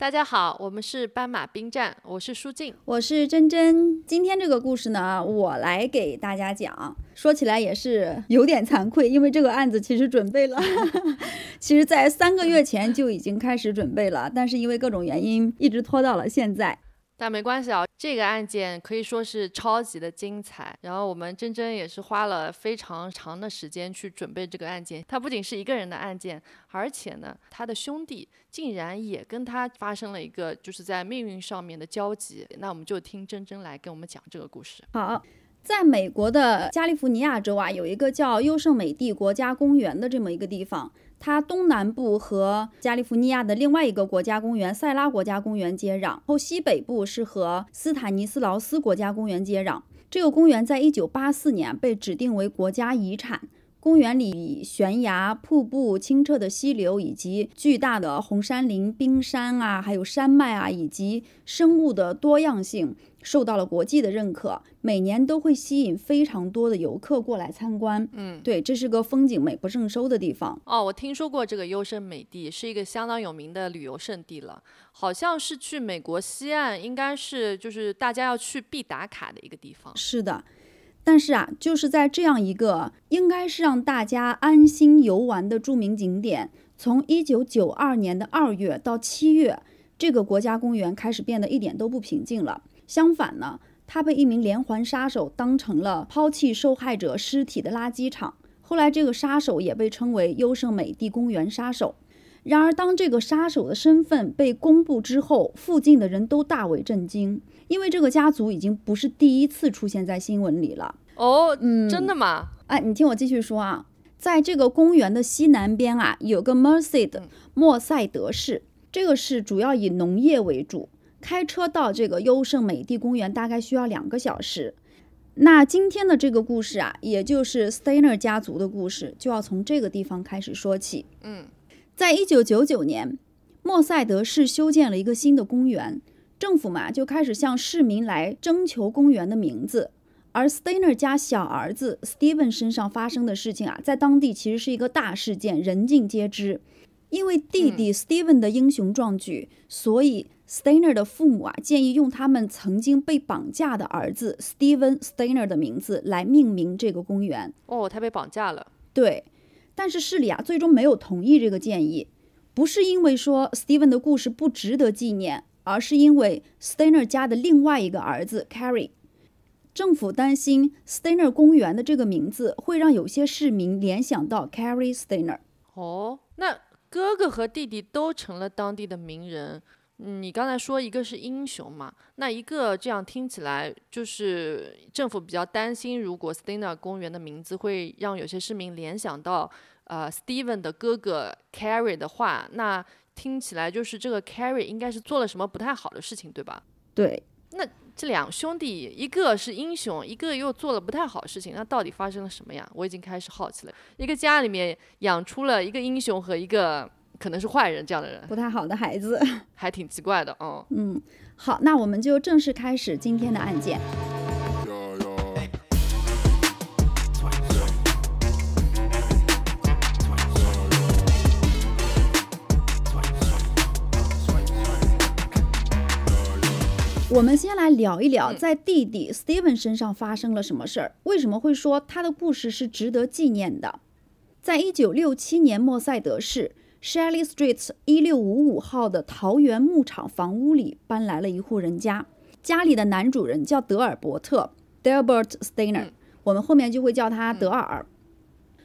大家好，我们是斑马兵站，我是舒静，我是珍珍。今天这个故事呢，我来给大家讲。说起来也是有点惭愧，因为这个案子其实准备了，其实在三个月前就已经开始准备了，但是因为各种原因，一直拖到了现在。但没关系啊，这个案件可以说是超级的精彩。然后我们珍珍也是花了非常长的时间去准备这个案件。它不仅是一个人的案件，而且呢，他的兄弟竟然也跟他发生了一个就是在命运上面的交集。那我们就听珍珍来跟我们讲这个故事。好。在美国的加利福尼亚州啊，有一个叫优胜美地国家公园的这么一个地方，它东南部和加利福尼亚的另外一个国家公园塞拉国家公园接壤，后西北部是和斯坦尼斯劳斯国家公园接壤。这个公园在一九八四年被指定为国家遗产。公园里悬崖、瀑布、清澈的溪流，以及巨大的红杉林、冰山啊，还有山脉啊，以及生物的多样性，受到了国际的认可。每年都会吸引非常多的游客过来参观。嗯，对，这是个风景美不胜收的地方。哦，我听说过这个优胜美地，是一个相当有名的旅游胜地了。好像是去美国西岸，应该是就是大家要去必打卡的一个地方。是的。但是啊，就是在这样一个应该是让大家安心游玩的著名景点，从一九九二年的二月到七月，这个国家公园开始变得一点都不平静了。相反呢，他被一名连环杀手当成了抛弃受害者尸体的垃圾场。后来，这个杀手也被称为优胜美地公园杀手。然而，当这个杀手的身份被公布之后，附近的人都大为震惊，因为这个家族已经不是第一次出现在新闻里了。哦，嗯，真的吗？哎，你听我继续说啊，在这个公园的西南边啊，有个 Merced 莫塞德市，这个市主要以农业为主，开车到这个优胜美地公园大概需要两个小时。那今天的这个故事啊，也就是 Steiner 家族的故事，就要从这个地方开始说起。嗯。在一九九九年，莫塞德市修建了一个新的公园，政府嘛就开始向市民来征求公园的名字。而 Steiner 家小儿子 Steven 身上发生的事情啊，在当地其实是一个大事件，人尽皆知。因为弟弟 Steven 的英雄壮举，所以 Steiner 的父母啊建议用他们曾经被绑架的儿子 Steven Stainer 的名字来命名这个公园。哦，他被绑架了。对。但是市里啊，最终没有同意这个建议，不是因为说 Steven 的故事不值得纪念，而是因为 Stainer 家的另外一个儿子 Carrie。政府担心 Stainer 公园的这个名字会让有些市民联想到 Carrie Stainer。哦，那哥哥和弟弟都成了当地的名人。你刚才说一个是英雄嘛？那一个这样听起来就是政府比较担心，如果 Steiner 公园的名字会让有些市民联想到呃 Steven 的哥哥 Carrie 的话，那听起来就是这个 Carrie 应该是做了什么不太好的事情，对吧？对。那这两兄弟，一个是英雄，一个又做了不太好的事情，那到底发生了什么呀？我已经开始好奇了。一个家里面养出了一个英雄和一个。可能是坏人这样的人，不太好的孩子，还挺奇怪的哦。嗯，好，那我们就正式开始今天的案件。我们先来聊一聊，在弟弟 Steven 身上发生了什么事儿？为什么会说他的故事是值得纪念的？在一九六七年，莫塞德市。Shelley Street 一六五五号的桃园牧场房屋里搬来了一户人家，家里的男主人叫德尔伯特 （Delbert Stainer），我们后面就会叫他德尔。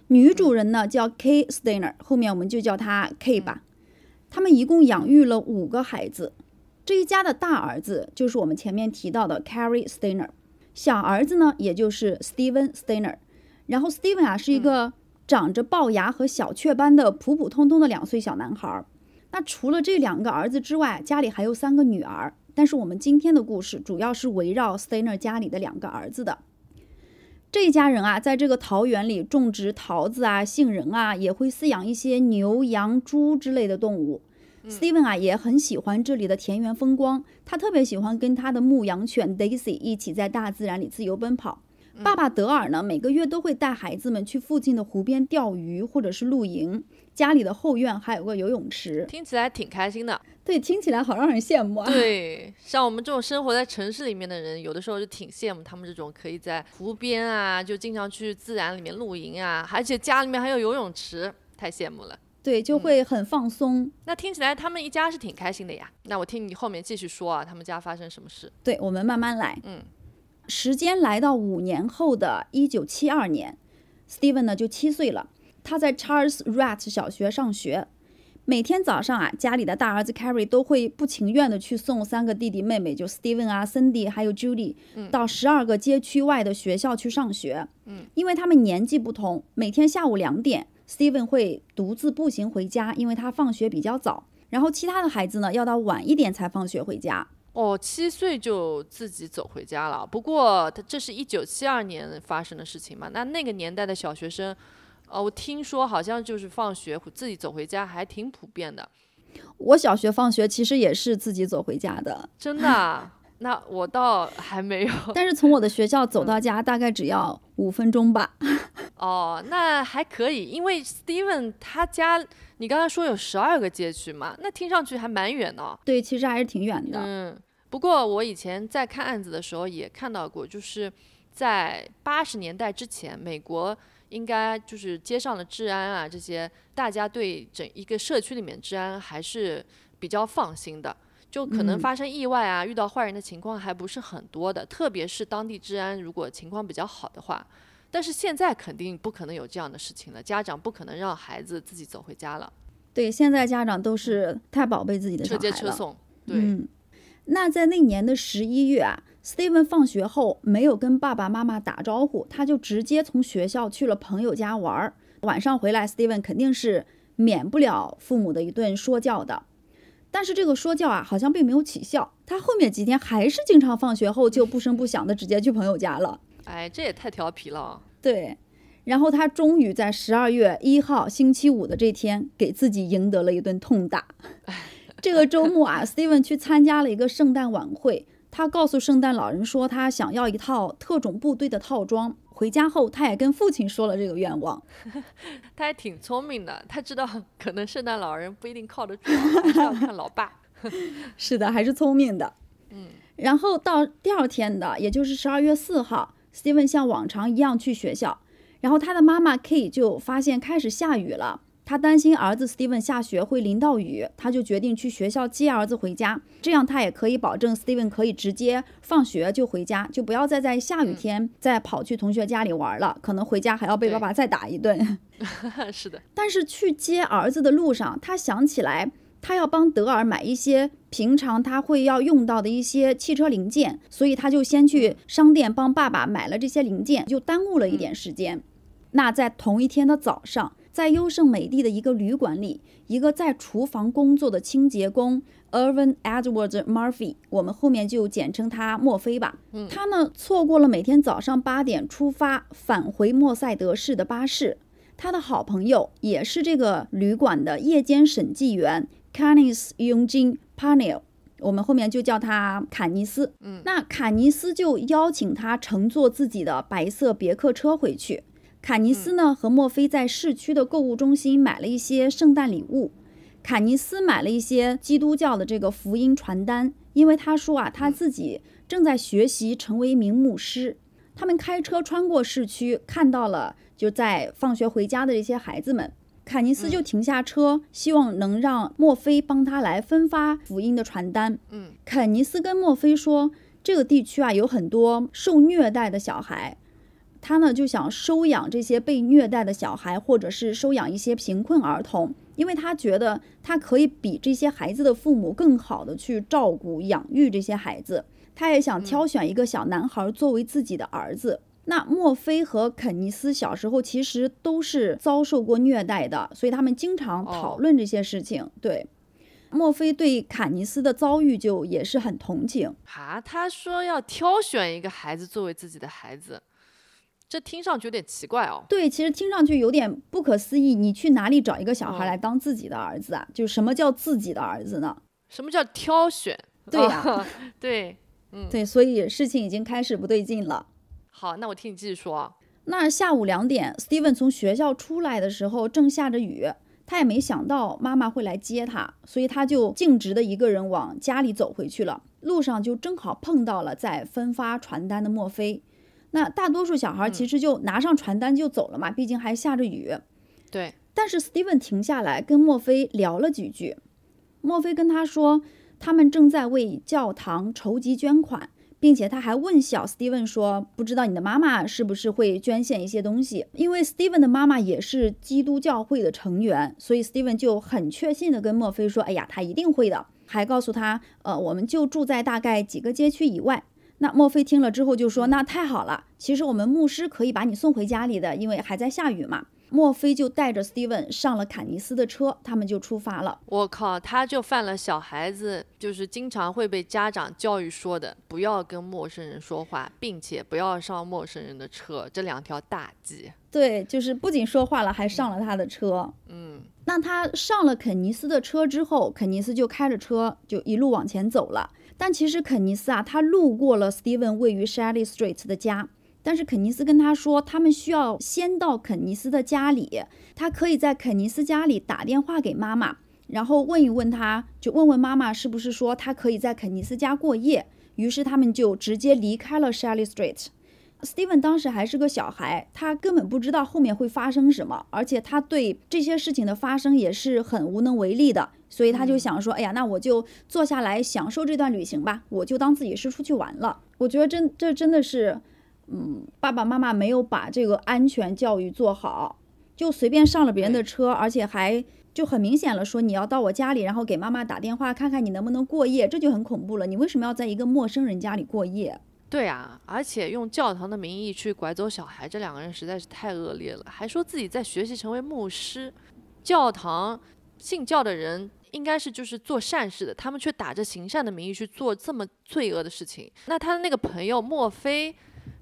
女主人呢叫 K Stainer，后面我们就叫她 K 吧。他们一共养育了五个孩子，这一家的大儿子就是我们前面提到的 Carrie Stainer，小儿子呢也就是 Steven Stainer。然后 Steven 啊是一个。长着龅牙和小雀斑的普普通通的两岁小男孩。那除了这两个儿子之外，家里还有三个女儿。但是我们今天的故事主要是围绕 Steiner 家里的两个儿子的。这一家人啊，在这个桃园里种植桃子啊、杏仁啊，也会饲养一些牛、羊、猪之类的动物。Steven 啊，也很喜欢这里的田园风光，他特别喜欢跟他的牧羊犬 Daisy 一起在大自然里自由奔跑。爸爸德尔呢，每个月都会带孩子们去附近的湖边钓鱼或者是露营。家里的后院还有个游泳池，听起来挺开心的。对，听起来好让人羡慕啊。对，像我们这种生活在城市里面的人，有的时候就挺羡慕他们这种可以在湖边啊，就经常去自然里面露营啊，而且家里面还有游泳池，太羡慕了。对，就会很放松。那听起来他们一家是挺开心的呀。那我听你后面继续说啊，他们家发生什么事？对，我们慢慢来。嗯，时间来到五年后的一九七二年，Steven 呢就七岁了，他在 Charles Rat 小学上学。每天早上啊，家里的大儿子 Carrie 都会不情愿的去送三个弟弟妹妹，就 Steven 啊、Cindy 还有 Judy，到十二个街区外的学校去上学。嗯，因为他们年纪不同，每天下午两点，Steven 会独自步行回家，因为他放学比较早。然后其他的孩子呢，要到晚一点才放学回家。哦，七岁就自己走回家了。不过他这是一九七二年发生的事情嘛？那那个年代的小学生。哦，我听说好像就是放学自己走回家还挺普遍的。我小学放学其实也是自己走回家的，真的？那我倒还没有。但是从我的学校走到家大概只要五分钟吧。哦，那还可以，因为 Steven 他家你刚才说有十二个街区嘛，那听上去还蛮远的。对，其实还是挺远的。嗯，不过我以前在看案子的时候也看到过，就是在八十年代之前，美国。应该就是街上的治安啊，这些大家对整一个社区里面治安还是比较放心的，就可能发生意外啊，遇到坏人的情况还不是很多的。特别是当地治安如果情况比较好的话，但是现在肯定不可能有这样的事情了，家长不可能让孩子自己走回家了。对，现在家长都是太宝贝自己的车接车送。对，嗯，那在那年的十一月啊。Steven 放学后没有跟爸爸妈妈打招呼，他就直接从学校去了朋友家玩儿。晚上回来，Steven 肯定是免不了父母的一顿说教的。但是这个说教啊，好像并没有起效。他后面几天还是经常放学后就不声不响的直接去朋友家了。哎，这也太调皮了。对，然后他终于在十二月一号星期五的这天给自己赢得了一顿痛打。这个周末啊，Steven 去参加了一个圣诞晚会。他告诉圣诞老人说，他想要一套特种部队的套装。回家后，他也跟父亲说了这个愿望。他还挺聪明的，他知道 可能圣诞老人不一定靠得住，还是要看老爸。是的，还是聪明的。嗯。然后到第二天的，也就是十二月四号，Steven 像往常一样去学校，然后他的妈妈 K 就发现开始下雨了。他担心儿子 Steven 下学会淋到雨，他就决定去学校接儿子回家，这样他也可以保证 Steven 可以直接放学就回家，就不要再在下雨天再跑去同学家里玩了，可能回家还要被爸爸再打一顿。是的。但是去接儿子的路上，他想起来他要帮德尔买一些平常他会要用到的一些汽车零件，所以他就先去商店帮爸爸买了这些零件，就耽误了一点时间。那在同一天的早上。在优胜美地的一个旅馆里，一个在厨房工作的清洁工 Irvin Edward Murphy，我们后面就简称他墨菲吧。他呢错过了每天早上八点出发返回莫塞德市的巴士。他的好朋友也是这个旅馆的夜间审计员 Canis Eugene Panel，我们后面就叫他坎尼斯。嗯，那坎尼斯就邀请他乘坐自己的白色别克车回去。坎尼斯呢和墨菲在市区的购物中心买了一些圣诞礼物。卡尼斯买了一些基督教的这个福音传单，因为他说啊，他自己正在学习成为一名牧师。他们开车穿过市区，看到了就在放学回家的这些孩子们。卡尼斯就停下车，希望能让墨菲帮他来分发福音的传单。嗯，肯尼斯跟墨菲说，这个地区啊有很多受虐待的小孩。他呢就想收养这些被虐待的小孩，或者是收养一些贫困儿童，因为他觉得他可以比这些孩子的父母更好的去照顾养育这些孩子。他也想挑选一个小男孩作为自己的儿子。那墨菲和肯尼斯小时候其实都是遭受过虐待的，所以他们经常讨论这些事情。对，墨菲对坎尼斯的遭遇就也是很同情。啊，他说要挑选一个孩子作为自己的孩子。这听上去有点奇怪哦。对，其实听上去有点不可思议。你去哪里找一个小孩来当自己的儿子啊？就什么叫自己的儿子呢？什么叫挑选？对呀，对，嗯，对，所以事情已经开始不对劲了。好，那我听你继续说。那下午两点，Steven 从学校出来的时候正下着雨，他也没想到妈妈会来接他，所以他就径直的一个人往家里走回去了。路上就正好碰到了在分发传单的墨菲。那大多数小孩其实就拿上传单就走了嘛，毕竟还下着雨。对。但是 Steven 停下来跟墨菲聊了几句。墨菲跟他说，他们正在为教堂筹集捐款。并且他还问小 Steven 说：“不知道你的妈妈是不是会捐献一些东西？”因为 Steven 的妈妈也是基督教会的成员，所以 Steven 就很确信的跟墨菲说：“哎呀，他一定会的。”还告诉他：“呃，我们就住在大概几个街区以外。”那墨菲听了之后就说：“那太好了，其实我们牧师可以把你送回家里的，因为还在下雨嘛。”墨菲就带着 Steven 上了坎尼斯的车，他们就出发了。我靠，他就犯了小孩子就是经常会被家长教育说的，不要跟陌生人说话，并且不要上陌生人的车，这两条大忌。对，就是不仅说话了，还上了他的车。嗯，那他上了肯尼斯的车之后，肯尼斯就开着车就一路往前走了。但其实肯尼斯啊，他路过了 Steven 位于 Shelley Street 的家。但是肯尼斯跟他说，他们需要先到肯尼斯的家里，他可以在肯尼斯家里打电话给妈妈，然后问一问他，就问问妈妈是不是说他可以在肯尼斯家过夜。于是他们就直接离开了 Shelley Street。Steven 当时还是个小孩，他根本不知道后面会发生什么，而且他对这些事情的发生也是很无能为力的，所以他就想说，哎呀，那我就坐下来享受这段旅行吧，我就当自己是出去玩了。我觉得真这真的是。嗯，爸爸妈妈没有把这个安全教育做好，就随便上了别人的车，而且还就很明显了，说你要到我家里，然后给妈妈打电话，看看你能不能过夜，这就很恐怖了。你为什么要在一个陌生人家里过夜？对啊，而且用教堂的名义去拐走小孩，这两个人实在是太恶劣了，还说自己在学习成为牧师。教堂信教的人应该是就是做善事的，他们却打着行善的名义去做这么罪恶的事情。那他的那个朋友莫非？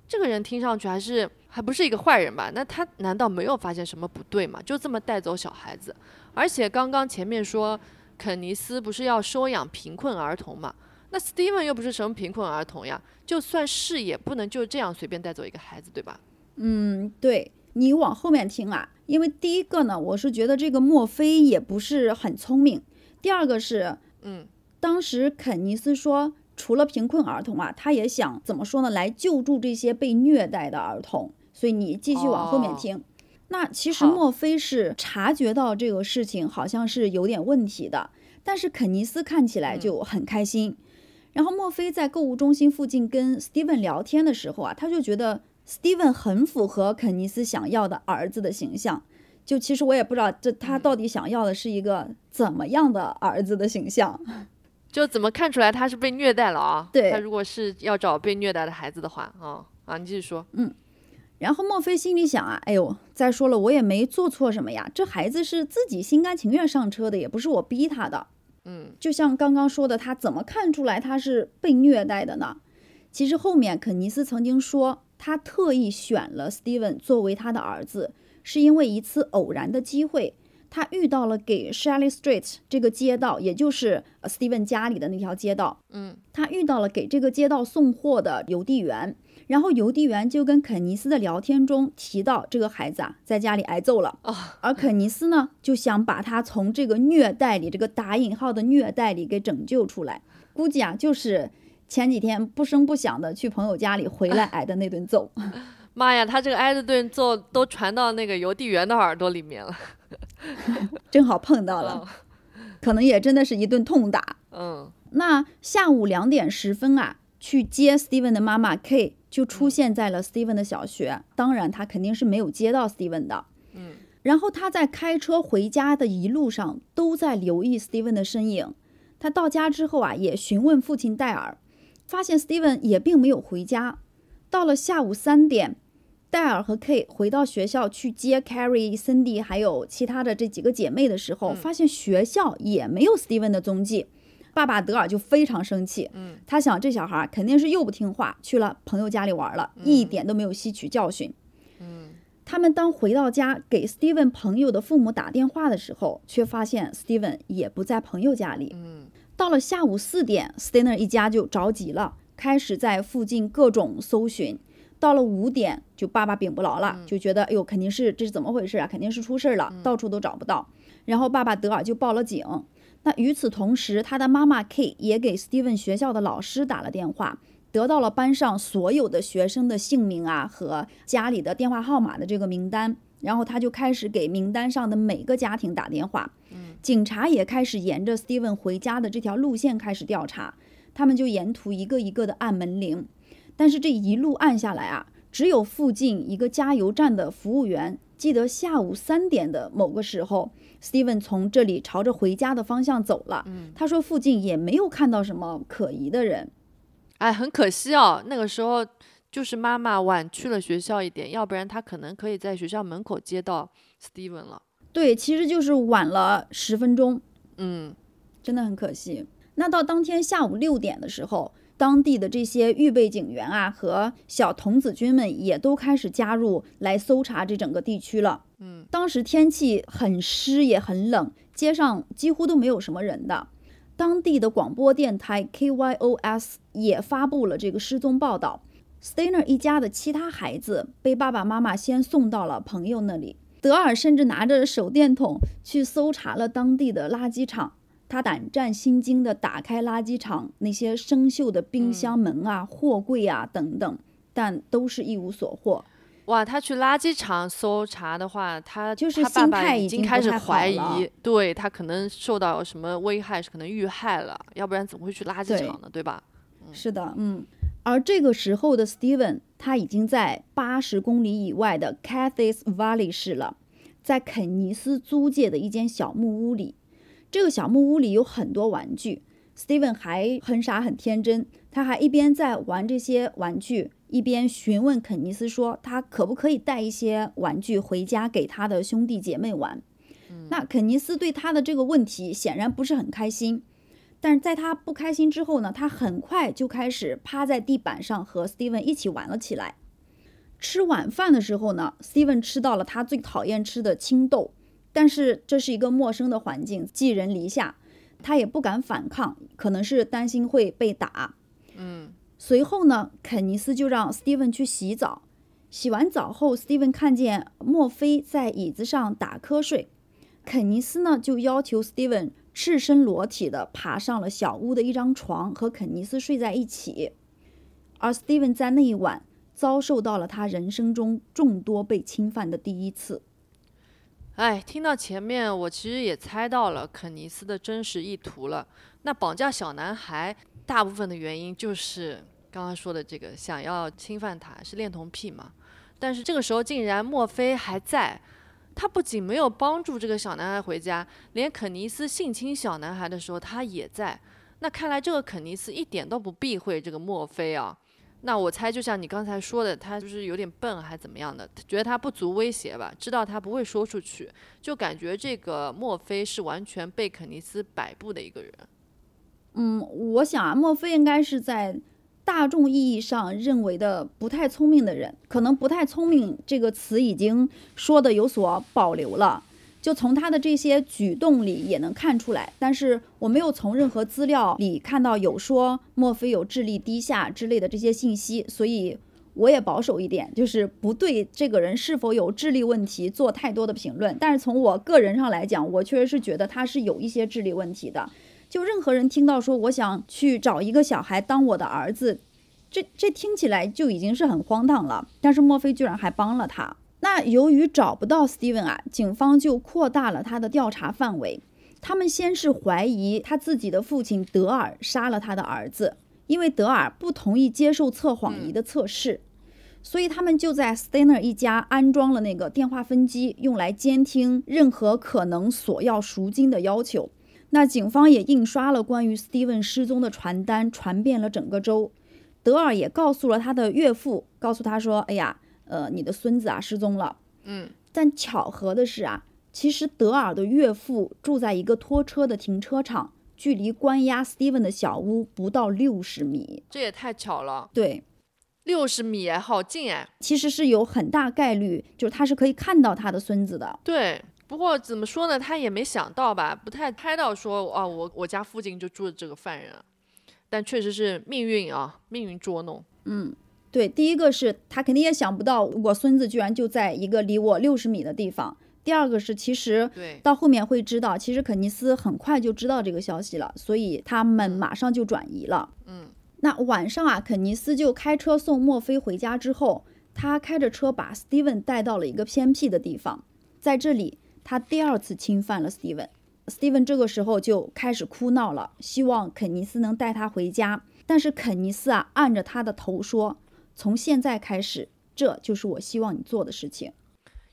这个人听上去还是还不是一个坏人吧？那他难道没有发现什么不对吗？就这么带走小孩子，而且刚刚前面说肯尼斯不是要收养贫困儿童嘛？那 Steven 又不是什么贫困儿童呀，就算是也不能就这样随便带走一个孩子，对吧？嗯，对你往后面听啊，因为第一个呢，我是觉得这个墨菲也不是很聪明，第二个是，嗯，当时肯尼斯说。除了贫困儿童啊，他也想怎么说呢？来救助这些被虐待的儿童。所以你继续往后面听。那其实莫非是察觉到这个事情好像是有点问题的，但是肯尼斯看起来就很开心。然后莫非在购物中心附近跟 Steven 聊天的时候啊，他就觉得 Steven 很符合肯尼斯想要的儿子的形象。就其实我也不知道这他到底想要的是一个怎么样的儿子的形象。就怎么看出来他是被虐待了啊？对，他如果是要找被虐待的孩子的话，啊啊，你继续说。嗯，然后莫非心里想啊，哎呦，再说了，我也没做错什么呀，这孩子是自己心甘情愿上车的，也不是我逼他的。嗯，就像刚刚说的，他怎么看出来他是被虐待的呢？其实后面肯尼斯曾经说，他特意选了 Steven 作为他的儿子，是因为一次偶然的机会。他遇到了给 Shelley Street 这个街道，也就是 Steven 家里的那条街道。嗯，他遇到了给这个街道送货的邮递员，然后邮递员就跟肯尼斯的聊天中提到这个孩子啊，在家里挨揍了。啊，而肯尼斯呢，就想把他从这个虐待里，这个打引号的虐待里给拯救出来。估计啊，就是前几天不声不响的去朋友家里回来挨的那顿揍。妈呀，他这个挨的顿揍都传到那个邮递员的耳朵里面了。正好碰到了，可能也真的是一顿痛打。嗯，那下午两点十分啊，去接 Steven 的妈妈 K 就出现在了 Steven 的小学。当然，他肯定是没有接到 Steven 的。嗯，然后他在开车回家的一路上都在留意 Steven 的身影。他到家之后啊，也询问父亲戴尔，发现 Steven 也并没有回家。到了下午三点。戴尔和 K 回到学校去接 Carrie、Cindy 还有其他的这几个姐妹的时候，发现学校也没有 Steven 的踪迹。爸爸德尔就非常生气，嗯，他想这小孩肯定是又不听话，去了朋友家里玩了，一点都没有吸取教训。嗯，他们当回到家给 Steven 朋友的父母打电话的时候，却发现 Steven 也不在朋友家里。嗯，到了下午四点，Steiner 一家就着急了，开始在附近各种搜寻。到了五点，就爸爸禀不牢了，就觉得哎呦，肯定是这是怎么回事啊？肯定是出事了，到处都找不到。然后爸爸德尔就报了警。那与此同时，他的妈妈 K 也给 Steven 学校的老师打了电话，得到了班上所有的学生的姓名啊和家里的电话号码的这个名单。然后他就开始给名单上的每个家庭打电话。嗯，警察也开始沿着 Steven 回家的这条路线开始调查，他们就沿途一个一个的按门铃。但是这一路按下来啊，只有附近一个加油站的服务员记得下午三点的某个时候，Steven 从这里朝着回家的方向走了。嗯，他说附近也没有看到什么可疑的人。哎，很可惜哦，那个时候。就是妈妈晚去了学校一点，要不然她可能可以在学校门口接到 Steven 了。对，其实就是晚了十分钟。嗯，真的很可惜。那到当天下午六点的时候，当地的这些预备警员啊和小童子军们也都开始加入来搜查这整个地区了。嗯，当时天气很湿也很冷，街上几乎都没有什么人的。当地的广播电台 KYOS 也发布了这个失踪报道。Stainer 一家的其他孩子被爸爸妈妈先送到了朋友那里。德尔甚至拿着手电筒去搜查了当地的垃圾场，他胆战心惊地打开垃圾场那些生锈的冰箱门啊、货柜啊等等，但都是一无所获。哇，他去垃圾场搜查的话，他就是心态已经开始怀疑，对他可能受到什么危害，是可能遇害了，要不然怎么会去垃圾场呢？对吧？是的，嗯。而这个时候的 Steven，他已经在八十公里以外的 Cathys Valley 市了，在肯尼斯租界的一间小木屋里。这个小木屋里有很多玩具，Steven 还很傻很天真，他还一边在玩这些玩具，一边询问肯尼斯说他可不可以带一些玩具回家给他的兄弟姐妹玩。那肯尼斯对他的这个问题显然不是很开心。但是在他不开心之后呢，他很快就开始趴在地板上和 Steven 一起玩了起来。吃晚饭的时候呢，Steven 吃到了他最讨厌吃的青豆，但是这是一个陌生的环境，寄人篱下，他也不敢反抗，可能是担心会被打。嗯。随后呢，肯尼斯就让 Steven 去洗澡。洗完澡后，Steven 看见墨菲在椅子上打瞌睡，肯尼斯呢就要求 Steven。赤身裸体的爬上了小屋的一张床，和肯尼斯睡在一起。而 Steven 在那一晚遭受到了他人生中众多被侵犯的第一次。哎，听到前面，我其实也猜到了肯尼斯的真实意图了。那绑架小男孩，大部分的原因就是刚刚说的这个，想要侵犯他，是恋童癖嘛？但是这个时候竟然墨菲还在。他不仅没有帮助这个小男孩回家，连肯尼斯性侵小男孩的时候他也在。那看来这个肯尼斯一点都不避讳这个墨菲啊。那我猜就像你刚才说的，他就是有点笨还怎么样的，觉得他不足威胁吧，知道他不会说出去，就感觉这个墨菲是完全被肯尼斯摆布的一个人。嗯，我想啊，墨菲应该是在。大众意义上认为的不太聪明的人，可能“不太聪明”这个词已经说的有所保留了。就从他的这些举动里也能看出来，但是我没有从任何资料里看到有说莫非有智力低下之类的这些信息，所以我也保守一点，就是不对这个人是否有智力问题做太多的评论。但是从我个人上来讲，我确实是觉得他是有一些智力问题的。就任何人听到说我想去找一个小孩当我的儿子，这这听起来就已经是很荒唐了。但是墨菲居然还帮了他。那由于找不到 Steven 啊，警方就扩大了他的调查范围。他们先是怀疑他自己的父亲德尔杀了他的儿子，因为德尔不同意接受测谎仪的测试，所以他们就在 Steiner 一家安装了那个电话分机，用来监听任何可能索要赎金的要求。那警方也印刷了关于 Steven 失踪的传单，传遍了整个州。德尔也告诉了他的岳父，告诉他说：“哎呀，呃，你的孙子啊失踪了。”嗯，但巧合的是啊，其实德尔的岳父住在一个拖车的停车场，距离关押 Steven 的小屋不到六十米。这也太巧了。对，六十米哎，好近哎。其实是有很大概率，就是他是可以看到他的孙子的。对。不过怎么说呢，他也没想到吧，不太猜到说，哦，我我家附近就住着这个犯人，但确实是命运啊，命运捉弄。嗯，对，第一个是他肯定也想不到，我孙子居然就在一个离我六十米的地方。第二个是，其实，到后面会知道，其实肯尼斯很快就知道这个消息了，所以他们马上就转移了。嗯，那晚上啊，肯尼斯就开车送墨菲回家之后，他开着车把 Steven 带到了一个偏僻的地方，在这里他第二次侵犯了 Steven。Steven 这个时候就开始哭闹了，希望肯尼斯能带他回家。但是肯尼斯啊，按着他的头说：“从现在开始，这就是我希望你做的事情。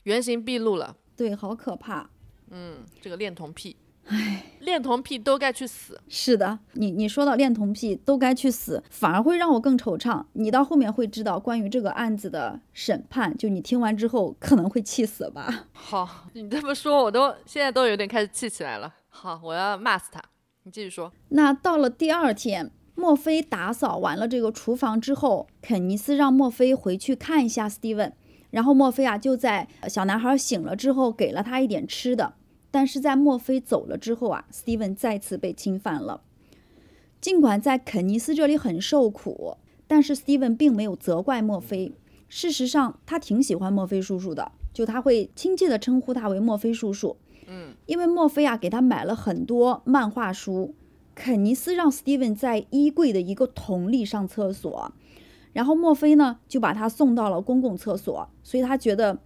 原形毕露了。”对，好可怕。嗯，这个恋童癖，唉，恋童癖都该去死。是的，你你说到恋童癖都该去死，反而会让我更惆怅。你到后面会知道关于这个案子的审判，就你听完之后可能会气死吧。好，你这么说，我都现在都有点开始气起来了。好，我要骂死他。你继续说。那到了第二天，墨菲打扫完了这个厨房之后，肯尼斯让墨菲回去看一下 Steven。然后墨菲啊就在小男孩醒了之后给了他一点吃的，但是在墨菲走了之后啊，Steven 再次被侵犯了。尽管在肯尼斯这里很受苦，但是 Steven 并没有责怪墨菲。事实上，他挺喜欢墨菲叔叔的，就他会亲切地称呼他为墨菲叔叔。嗯，因为墨菲啊给他买了很多漫画书。肯尼斯让 Steven 在衣柜的一个桶里上厕所。然后墨菲呢就把他送到了公共厕所，所以他觉得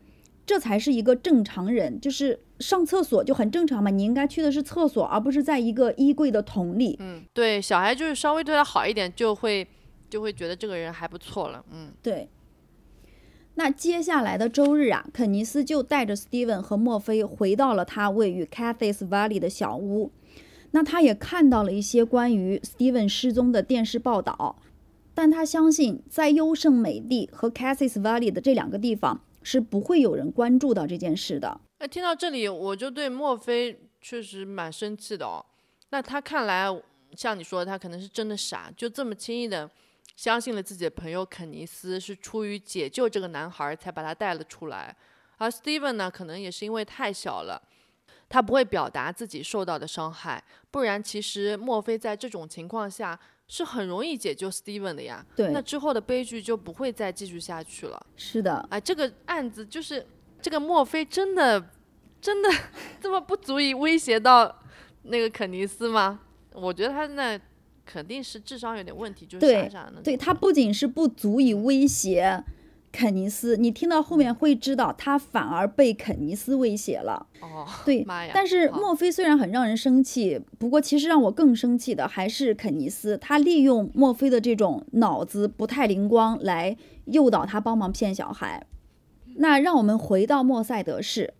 这才是一个正常人，就是上厕所就很正常嘛。你应该去的是厕所，而不是在一个衣柜的桶里。嗯，对，小孩就是稍微对他好一点，就会就会觉得这个人还不错了。嗯，对。那接下来的周日啊，肯尼斯就带着 Steven 和墨菲回到了他位于 Cathy's Valley 的小屋。那他也看到了一些关于 Steven 失踪的电视报道。但他相信，在优胜美地和 Cassis Valley 的这两个地方是不会有人关注到这件事的。那听到这里，我就对墨菲确实蛮生气的哦。那他看来，像你说，他可能是真的傻，就这么轻易的相信了自己的朋友肯尼斯是出于解救这个男孩才把他带了出来。而 Steven 呢，可能也是因为太小了，他不会表达自己受到的伤害。不然，其实墨菲在这种情况下。是很容易解救 Steven 的呀，对，那之后的悲剧就不会再继续下去了。是的，哎，这个案子就是这个墨菲真的真的 这么不足以威胁到那个肯尼斯吗？我觉得他那肯定是智商有点问题，就是傻傻的。对他不仅是不足以威胁。肯尼斯，你听到后面会知道，他反而被肯尼斯威胁了。哦，对，但是墨菲虽然很让人生气，不过其实让我更生气的还是肯尼斯，他利用墨菲的这种脑子不太灵光来诱导他帮忙骗小孩。那让我们回到莫塞德市，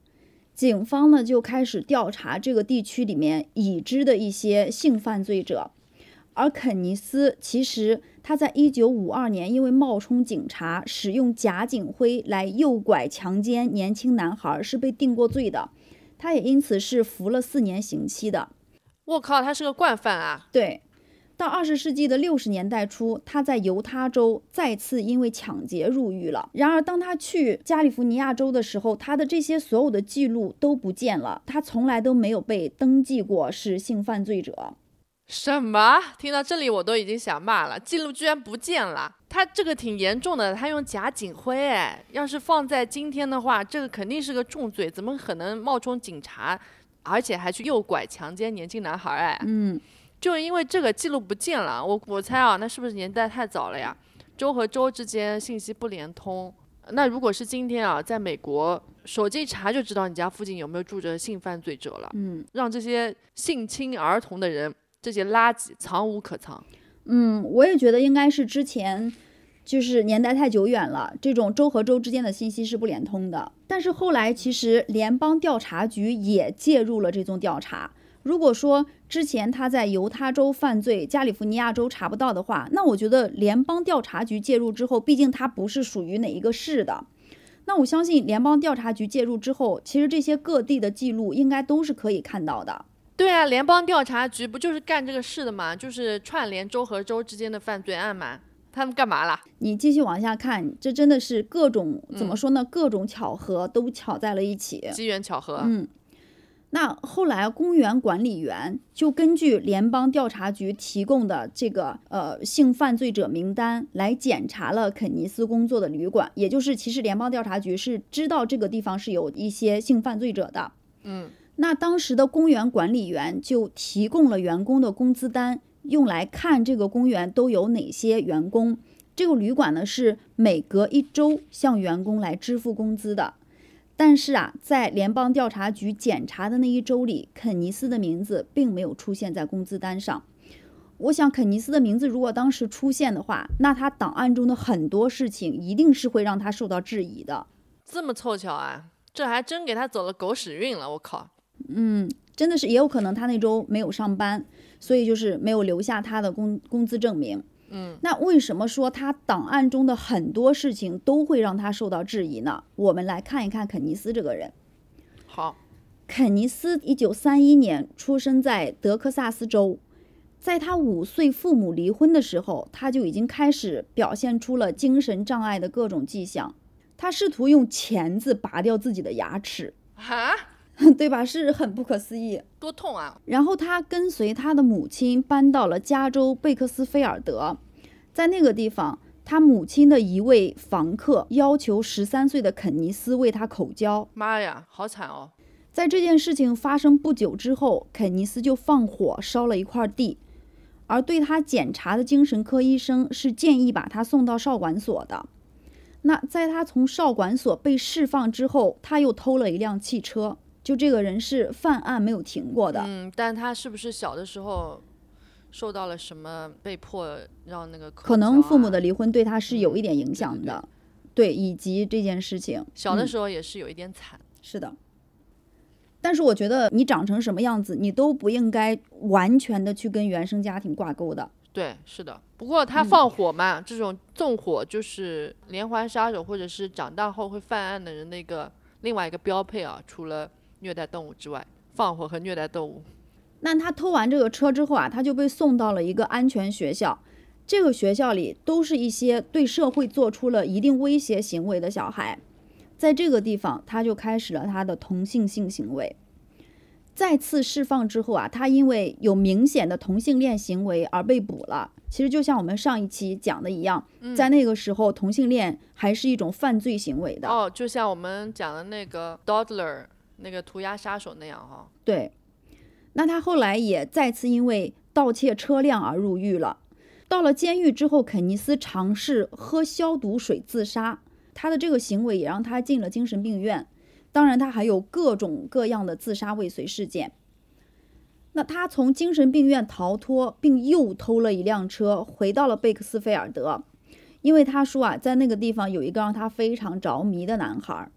警方呢就开始调查这个地区里面已知的一些性犯罪者。而肯尼斯其实他在一九五二年因为冒充警察，使用假警徽来诱拐、强奸年轻男孩，是被定过罪的。他也因此是服了四年刑期的。我靠，他是个惯犯啊！对，到二十世纪的六十年代初，他在犹他州再次因为抢劫入狱了。然而，当他去加利福尼亚州的时候，他的这些所有的记录都不见了。他从来都没有被登记过是性犯罪者。什么？听到这里我都已经想骂了，记录居然不见了，他这个挺严重的，他用假警徽，哎，要是放在今天的话，这个肯定是个重罪，怎么可能冒充警察，而且还去诱拐、强奸年轻男孩？哎，嗯，就因为这个记录不见了，我我猜啊，那是不是年代太早了呀？州和州之间信息不连通，那如果是今天啊，在美国，手机一查就知道你家附近有没有住着性犯罪者了，嗯，让这些性侵儿童的人。这些垃圾藏无可藏。嗯，我也觉得应该是之前就是年代太久远了，这种州和州之间的信息是不连通的。但是后来其实联邦调查局也介入了这宗调查。如果说之前他在犹他州犯罪，加利福尼亚州查不到的话，那我觉得联邦调查局介入之后，毕竟他不是属于哪一个市的，那我相信联邦调查局介入之后，其实这些各地的记录应该都是可以看到的。对啊，联邦调查局不就是干这个事的吗？就是串联州和州之间的犯罪案嘛。他们干嘛了？你继续往下看，这真的是各种怎么说呢？各种巧合都巧在了一起，机缘巧合。嗯，那后来公园管理员就根据联邦调查局提供的这个呃性犯罪者名单来检查了肯尼斯工作的旅馆，也就是其实联邦调查局是知道这个地方是有一些性犯罪者的。嗯，那当时的公园管理员就提供了员工的工资单，用来看这个公园都有哪些员工。这个旅馆呢是每隔一周向员工来支付工资的。但是啊，在联邦调查局检查的那一周里，肯尼斯的名字并没有出现在工资单上。我想，肯尼斯的名字如果当时出现的话，那他档案中的很多事情一定是会让他受到质疑的。这么凑巧啊，这还真给他走了狗屎运了！我靠，嗯，真的是，也有可能他那周没有上班，所以就是没有留下他的工工资证明。嗯，那为什么说他档案中的很多事情都会让他受到质疑呢？我们来看一看肯尼斯这个人。好，肯尼斯一九三一年出生在德克萨斯州，在他五岁父母离婚的时候，他就已经开始表现出了精神障碍的各种迹象。他试图用钳子拔掉自己的牙齿，哈，对吧？是很不可思议。多痛啊！然后他跟随他的母亲搬到了加州贝克斯菲尔德，在那个地方，他母亲的一位房客要求十三岁的肯尼斯为他口交。妈呀，好惨哦！在这件事情发生不久之后，肯尼斯就放火烧了一块地，而对他检查的精神科医生是建议把他送到少管所的。那在他从少管所被释放之后，他又偷了一辆汽车。就这个人是犯案没有停过的。嗯，但他是不是小的时候受到了什么被迫让那个口可能父母的离婚对他是有一点影对对响的，对，以及这件事情。小的嗯时候也是有一点惨。是的，但是我觉得你长成什么样子，你都不应该完全的去跟原生家庭挂钩的。对，是的。不过他嗯放火嘛，这种纵火就是连环杀手或者是长大后会犯案的人的一个另外一个标配啊。除了虐待动物之外，放火和虐待动物。那他偷完这个车之后啊，他就被送到了一个安全学校。这个学校里都是一些对社会做出了一定威胁行为的小孩，在这个地方他就开始了他的同性性行为。再次释放之后啊，他因为有明显的同性恋行为而被捕了。其实就像我们上一期讲的一样，在那个时候同性恋还是一种犯罪行为的。哦，就像我们讲的那个 Dodler 那个涂鸦杀手那样哈。对，那他后来也再次因为盗窃车辆而入狱了。到了监狱之后，肯尼斯尝试喝消毒水自杀，他的这个行为也让他进了精神病院。当然，他还有各种各样的自杀未遂事件。那他从精神病院逃脱，并又偷了一辆车，回到了贝克斯菲尔德，因为他说啊，在那个地方有一个让他非常着迷的男孩。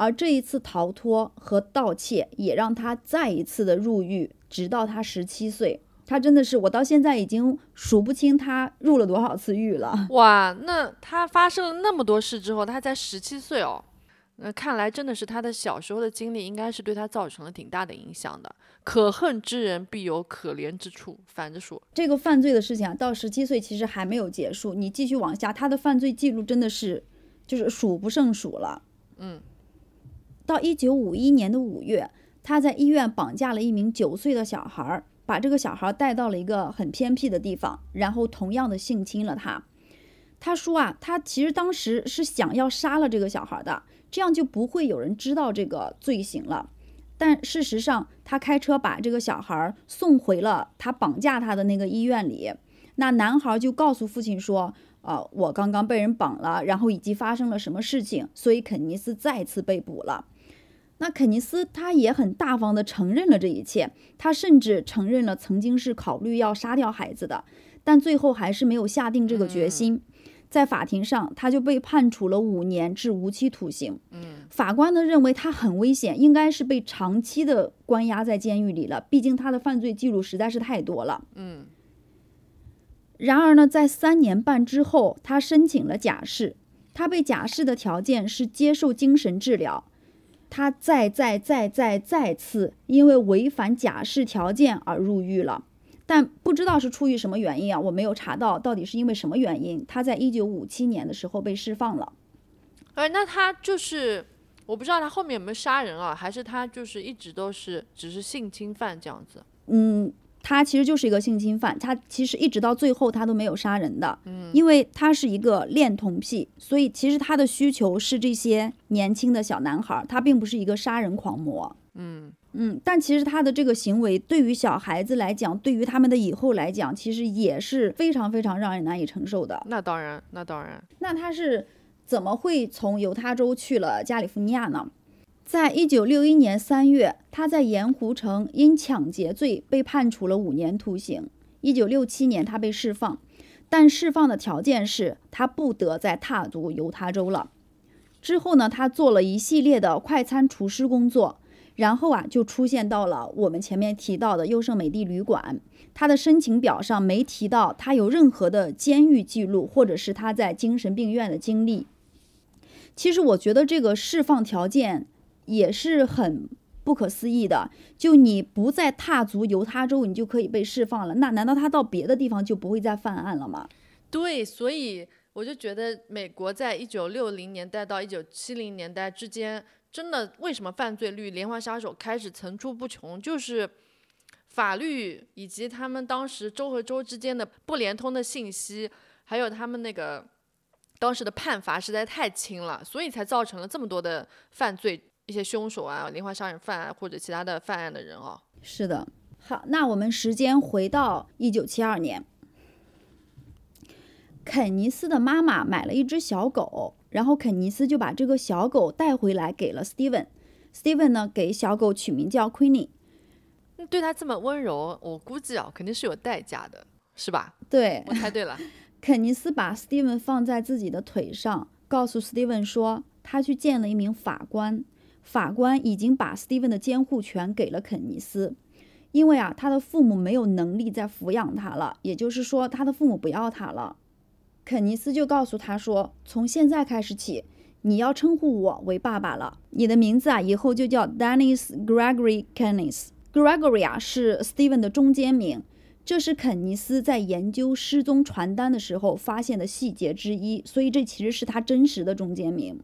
而这一次逃脱和盗窃也让他再一次的入狱，直到他十七岁。他真的是，我到现在已经数不清他入了多少次狱了。哇，那他发生了那么多事之后，他才十七岁哦。那看来真的是他的小时候的经历，应该是对他造成了挺大的影响的。可恨之人必有可怜之处，反着说。这个犯罪的事情啊，到十七岁其实还没有结束，你继续往下，他的犯罪记录真的是就是数不胜数了。嗯，到一九五一年的五月，他在医院绑架了一名九岁的小孩，把这个小孩带到了一个很偏僻的地方，然后同样的性侵了他。他说啊，他其实当时是想要杀了这个小孩的，这样就不会有人知道这个罪行了。但事实上，他开车把这个小孩送回了他绑架他的那个医院里。那男孩就告诉父亲说：“呃，我刚刚被人绑了，然后以及发生了什么事情，所以肯尼斯再次被捕了。”那肯尼斯他也很大方的承认了这一切，他甚至承认了曾经是考虑要杀掉孩子的，但最后还是没有下定这个决心。在法庭上，他就被判处了五年至无期徒刑。嗯，法官呢认为他很危险，应该是被长期的关押在监狱里了，毕竟他的犯罪记录实在是太多了。嗯，然而呢，在三年半之后，他申请了假释。他被假释的条件是接受精神治疗。他再再再再再次因为违反假释条件而入狱了，但不知道是出于什么原因啊，我没有查到到底是因为什么原因。他在一九五七年的时候被释放了。哎，那他就是我不知道他后面有没有杀人啊，还是他就是一直都是只是性侵犯这样子。嗯，他其实就是一个性侵犯，他其实一直到最后他都没有杀人的，嗯，因为他是一个恋童癖，所以其实他的需求是这些年轻的小男孩，他并不是一个杀人狂魔。嗯嗯，但其实他的这个行为对于小孩子来讲，对于他们的以后来讲，其实也是非常非常让人难以承受的。那当然，那当然。那他是怎么会从犹他州去了加利福尼亚呢？在一九六一年三月，他在盐湖城因抢劫罪被判处了五年徒刑。一九六七年，他被释放，但释放的条件是他不得再踏足犹他州了。之后呢，他做了一系列的快餐厨师工作，然后啊，就出现到了我们前面提到的优胜美地旅馆。他的申请表上没提到他有任何的监狱记录，或者是他在精神病院的经历。其实我觉得这个释放条件。也是很不可思议的，就你不再踏足犹他州，你就可以被释放了。那难道他到别的地方就不会再犯案了吗？对，所以我就觉得美国在一九六零年代到一九七零年代之间，真的为什么犯罪率、连环杀手开始层出不穷，就是法律以及他们当时州和州之间的不连通的信息，还有他们那个当时的判罚实在太轻了，所以才造成了这么多的犯罪。一些凶手啊，连环杀人犯啊，或者其他的犯案的人哦。是的，好，那我们时间回到一九七二年，肯尼斯的妈妈买了一只小狗，然后肯尼斯就把这个小狗带回来给了 Steven。Steven 呢，给小狗取名叫 Queenie。对他这么温柔，我估计啊，肯定是有代价的，是吧？对，我猜对了。肯尼斯把 Steven 放在自己的腿上，告诉 Steven 说，他去见了一名法官。法官已经把 Steven 的监护权给了肯尼斯，因为啊，他的父母没有能力再抚养他了，也就是说，他的父母不要他了。肯尼斯就告诉他说：“从现在开始起，你要称呼我为爸爸了。你的名字啊，以后就叫 Dennis Gregory Kennis。Gregory 啊，是 Steven 的中间名，这是肯尼斯在研究失踪传单的时候发现的细节之一，所以这其实是他真实的中间名。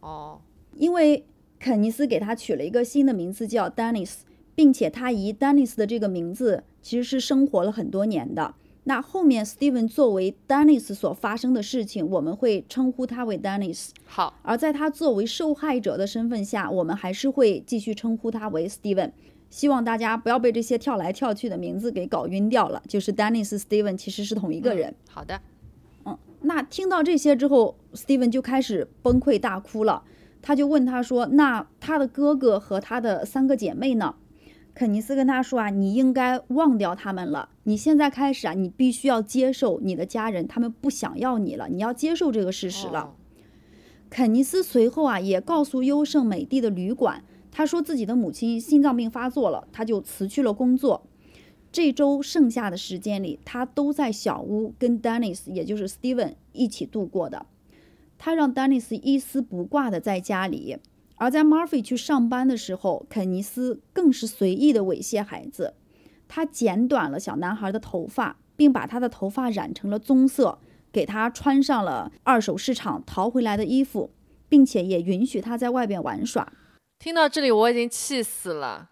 哦，因为。肯尼斯给他取了一个新的名字，叫 Dennis，并且他以 Dennis 的这个名字其实是生活了很多年的。那后面 Steven 作为 Dennis 所发生的事情，我们会称呼他为 Dennis。好，而在他作为受害者的身份下，我们还是会继续称呼他为 Steven。希望大家不要被这些跳来跳去的名字给搞晕掉了。就是 Dennis、Steven 其实是同一个人。好的，嗯，那听到这些之后，Steven 就开始崩溃大哭了。他就问他说：“那他的哥哥和他的三个姐妹呢？”肯尼斯跟他说：“啊，你应该忘掉他们了。你现在开始啊，你必须要接受你的家人，他们不想要你了。你要接受这个事实了。”肯尼斯随后啊，也告诉优胜美地的旅馆，他说自己的母亲心脏病发作了，他就辞去了工作。这周剩下的时间里，他都在小屋跟 Dennis，也就是 Steven 一起度过的。他让丹尼斯一丝不挂的在家里，而在 Murphy 去上班的时候，肯尼斯更是随意的猥亵孩子。他剪短了小男孩的头发，并把他的头发染成了棕色，给他穿上了二手市场淘回来的衣服，并且也允许他在外边玩耍。听到这里，我已经气死了。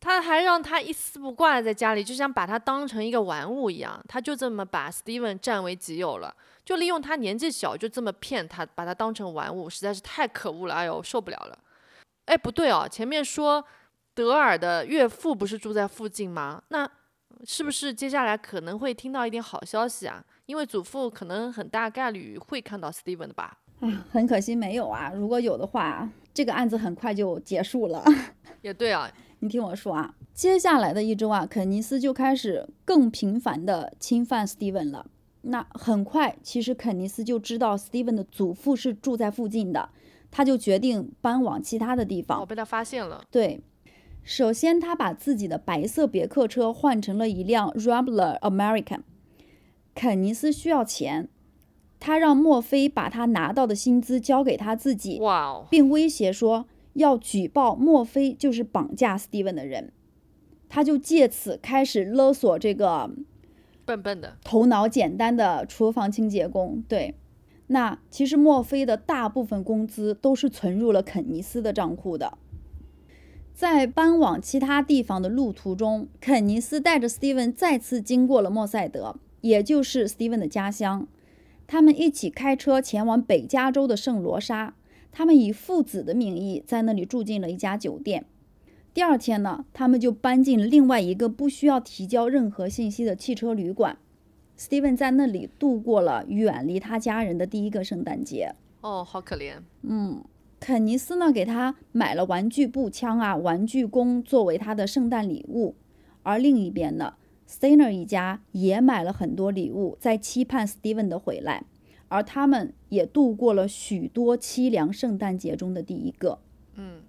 他还让他一丝不挂的在家里，就像把他当成一个玩物一样。他就这么把 Steven 占为己有了。就利用他年纪小，就这么骗他，把他当成玩物，实在是太可恶了！哎呦，受不了了！哎，不对哦，前面说德尔的岳父不是住在附近吗？那是不是接下来可能会听到一点好消息啊？因为祖父可能很大概率会看到 Steven 的吧？哎，很可惜没有啊！如果有的话，这个案子很快就结束了。也对啊，你听我说啊，接下来的一周啊，肯尼斯就开始更频繁的侵犯 Steven 了。那很快，其实肯尼斯就知道 Steven 的祖父是住在附近的，他就决定搬往其他的地方。我，被他发现了。对，首先他把自己的白色别克车换成了一辆 Rambler American。肯尼斯需要钱，他让墨菲把他拿到的薪资交给他自己，哇哦，并威胁说要举报墨菲就是绑架 Steven 的人。他就借此开始勒索这个。笨笨的，头脑简单的厨房清洁工。对，那其实墨菲的大部分工资都是存入了肯尼斯的账户的。在搬往其他地方的路途中，肯尼斯带着 Steven 再次经过了莫塞德，也就是 Steven 的家乡。他们一起开车前往北加州的圣罗莎，他们以父子的名义在那里住进了一家酒店。第二天呢，他们就搬进了另外一个不需要提交任何信息的汽车旅馆。Steven 在那里度过了远离他家人的第一个圣诞节。哦，好可怜。嗯，肯尼斯呢给他买了玩具步枪啊、玩具弓作为他的圣诞礼物，而另一边呢，Steiner 一家也买了很多礼物，在期盼 Steven 的回来，而他们也度过了许多凄凉圣诞节中的第一个。嗯。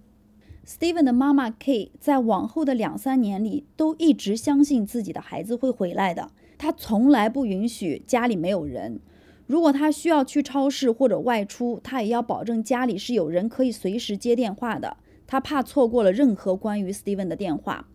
Steven 的妈妈 K 在往后的两三年里都一直相信自己的孩子会回来的。她从来不允许家里没有人。如果他需要去超市或者外出，他也要保证家里是有人可以随时接电话的。他怕错过了任何关于 Steven 的电话。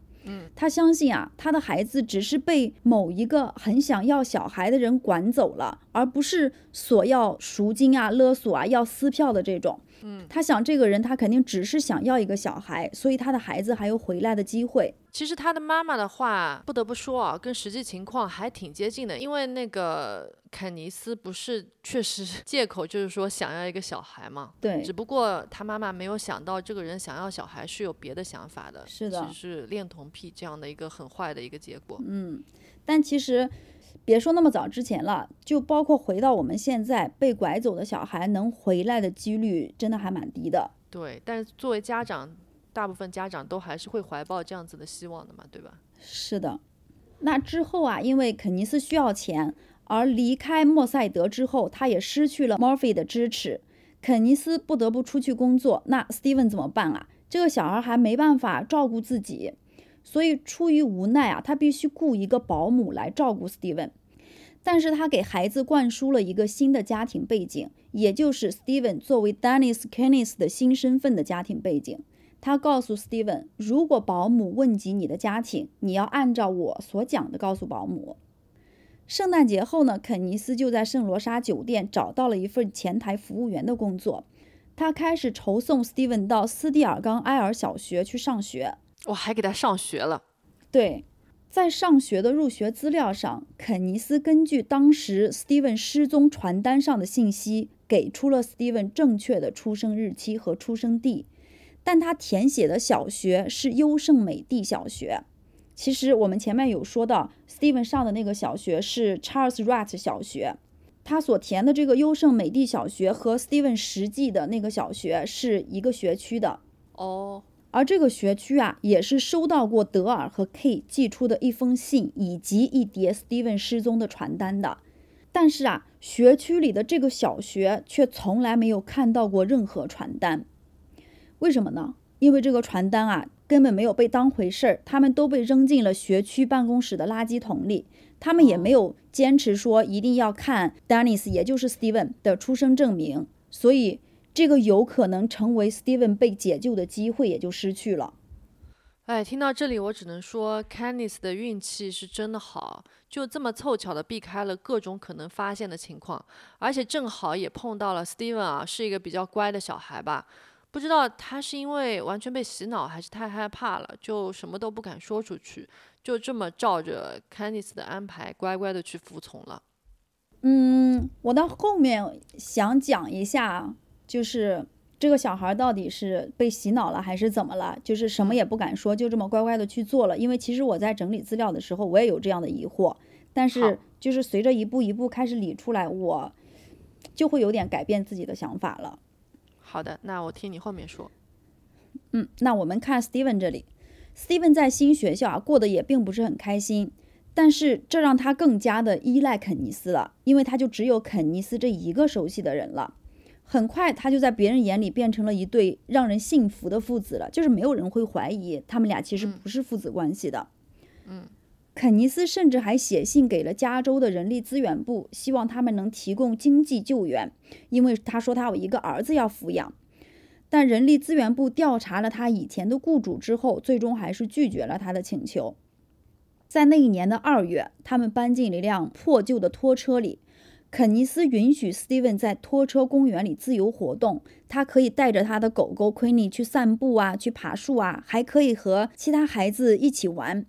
他，相信啊，他的孩子只是被某一个很想要小孩的人管走了，而不是索要赎金啊、勒索啊、要撕票的这种。嗯，他想这个人，他肯定只是想要一个小孩，所以他的孩子还有回来的机会。其实他的妈妈的话，不得不说啊，跟实际情况还挺接近的。因为那个肯尼斯不是确实借口，就是说想要一个小孩嘛。对。只不过他妈妈没有想到，这个人想要小孩是有别的想法的。是的。只是恋童癖这样的一个很坏的一个结果。嗯，但其实。别说那么早之前了，就包括回到我们现在，被拐走的小孩能回来的几率真的还蛮低的。对，但是作为家长，大部分家长都还是会怀抱这样子的希望的嘛，对吧？是的。那之后啊，因为肯尼斯需要钱，而离开莫塞德之后，他也失去了 Murphy 的支持，肯尼斯不得不出去工作。那 Steven 怎么办啊？这个小孩还没办法照顾自己。所以出于无奈啊，他必须雇一个保姆来照顾 Steven，但是他给孩子灌输了一个新的家庭背景，也就是 Steven 作为 Dennis Kenneth 的新身份的家庭背景。他告诉 Steven，如果保姆问及你的家庭，你要按照我所讲的告诉保姆。圣诞节后呢，肯尼斯就在圣罗莎酒店找到了一份前台服务员的工作，他开始筹送 Steven 到斯蒂尔冈埃尔小学去上学。我还给他上学了。对，在上学的入学资料上，肯尼斯根据当时 Steven 失踪传单上的信息，给出了 Steven 正确的出生日期和出生地，但他填写的小学是优胜美地小学。其实我们前面有说到，Steven 上的那个小学是 Charles Wright 小学，他所填的这个优胜美地小学和 Steven 实际的那个小学是一个学区的。哦。而这个学区啊，也是收到过德尔和 K 寄出的一封信以及一叠 Steven 失踪的传单的。但是啊，学区里的这个小学却从来没有看到过任何传单。为什么呢？因为这个传单啊，根本没有被当回事儿，他们都被扔进了学区办公室的垃圾桶里。他们也没有坚持说一定要看 Dennis，也就是 Steven 的出生证明。所以。这个有可能成为 Steven 被解救的机会也就失去了。哎，听到这里，我只能说 c a n d i c e 的运气是真的好，就这么凑巧的避开了各种可能发现的情况，而且正好也碰到了 Steven 啊，是一个比较乖的小孩吧。不知道他是因为完全被洗脑，还是太害怕了，就什么都不敢说出去，就这么照着 c a n d i c e 的安排，乖乖的去服从了。嗯，我到后面想讲一下。就是这个小孩到底是被洗脑了还是怎么了？就是什么也不敢说，就这么乖乖的去做了。因为其实我在整理资料的时候，我也有这样的疑惑。但是就是随着一步一步开始理出来，我就会有点改变自己的想法了。好的，那我听你后面说。嗯，那我们看 Steven 这里，Steven 在新学校啊过得也并不是很开心，但是这让他更加的依赖肯尼斯了，因为他就只有肯尼斯这一个熟悉的人了。很快，他就在别人眼里变成了一对让人信服的父子了，就是没有人会怀疑他们俩其实不是父子关系的。嗯，肯尼斯甚至还写信给了加州的人力资源部，希望他们能提供经济救援，因为他说他有一个儿子要抚养。但人力资源部调查了他以前的雇主之后，最终还是拒绝了他的请求。在那一年的二月，他们搬进了一辆破旧的拖车里。肯尼斯允许 Steven 在拖车公园里自由活动，他可以带着他的狗狗 Queenie 去散步啊，去爬树啊，还可以和其他孩子一起玩。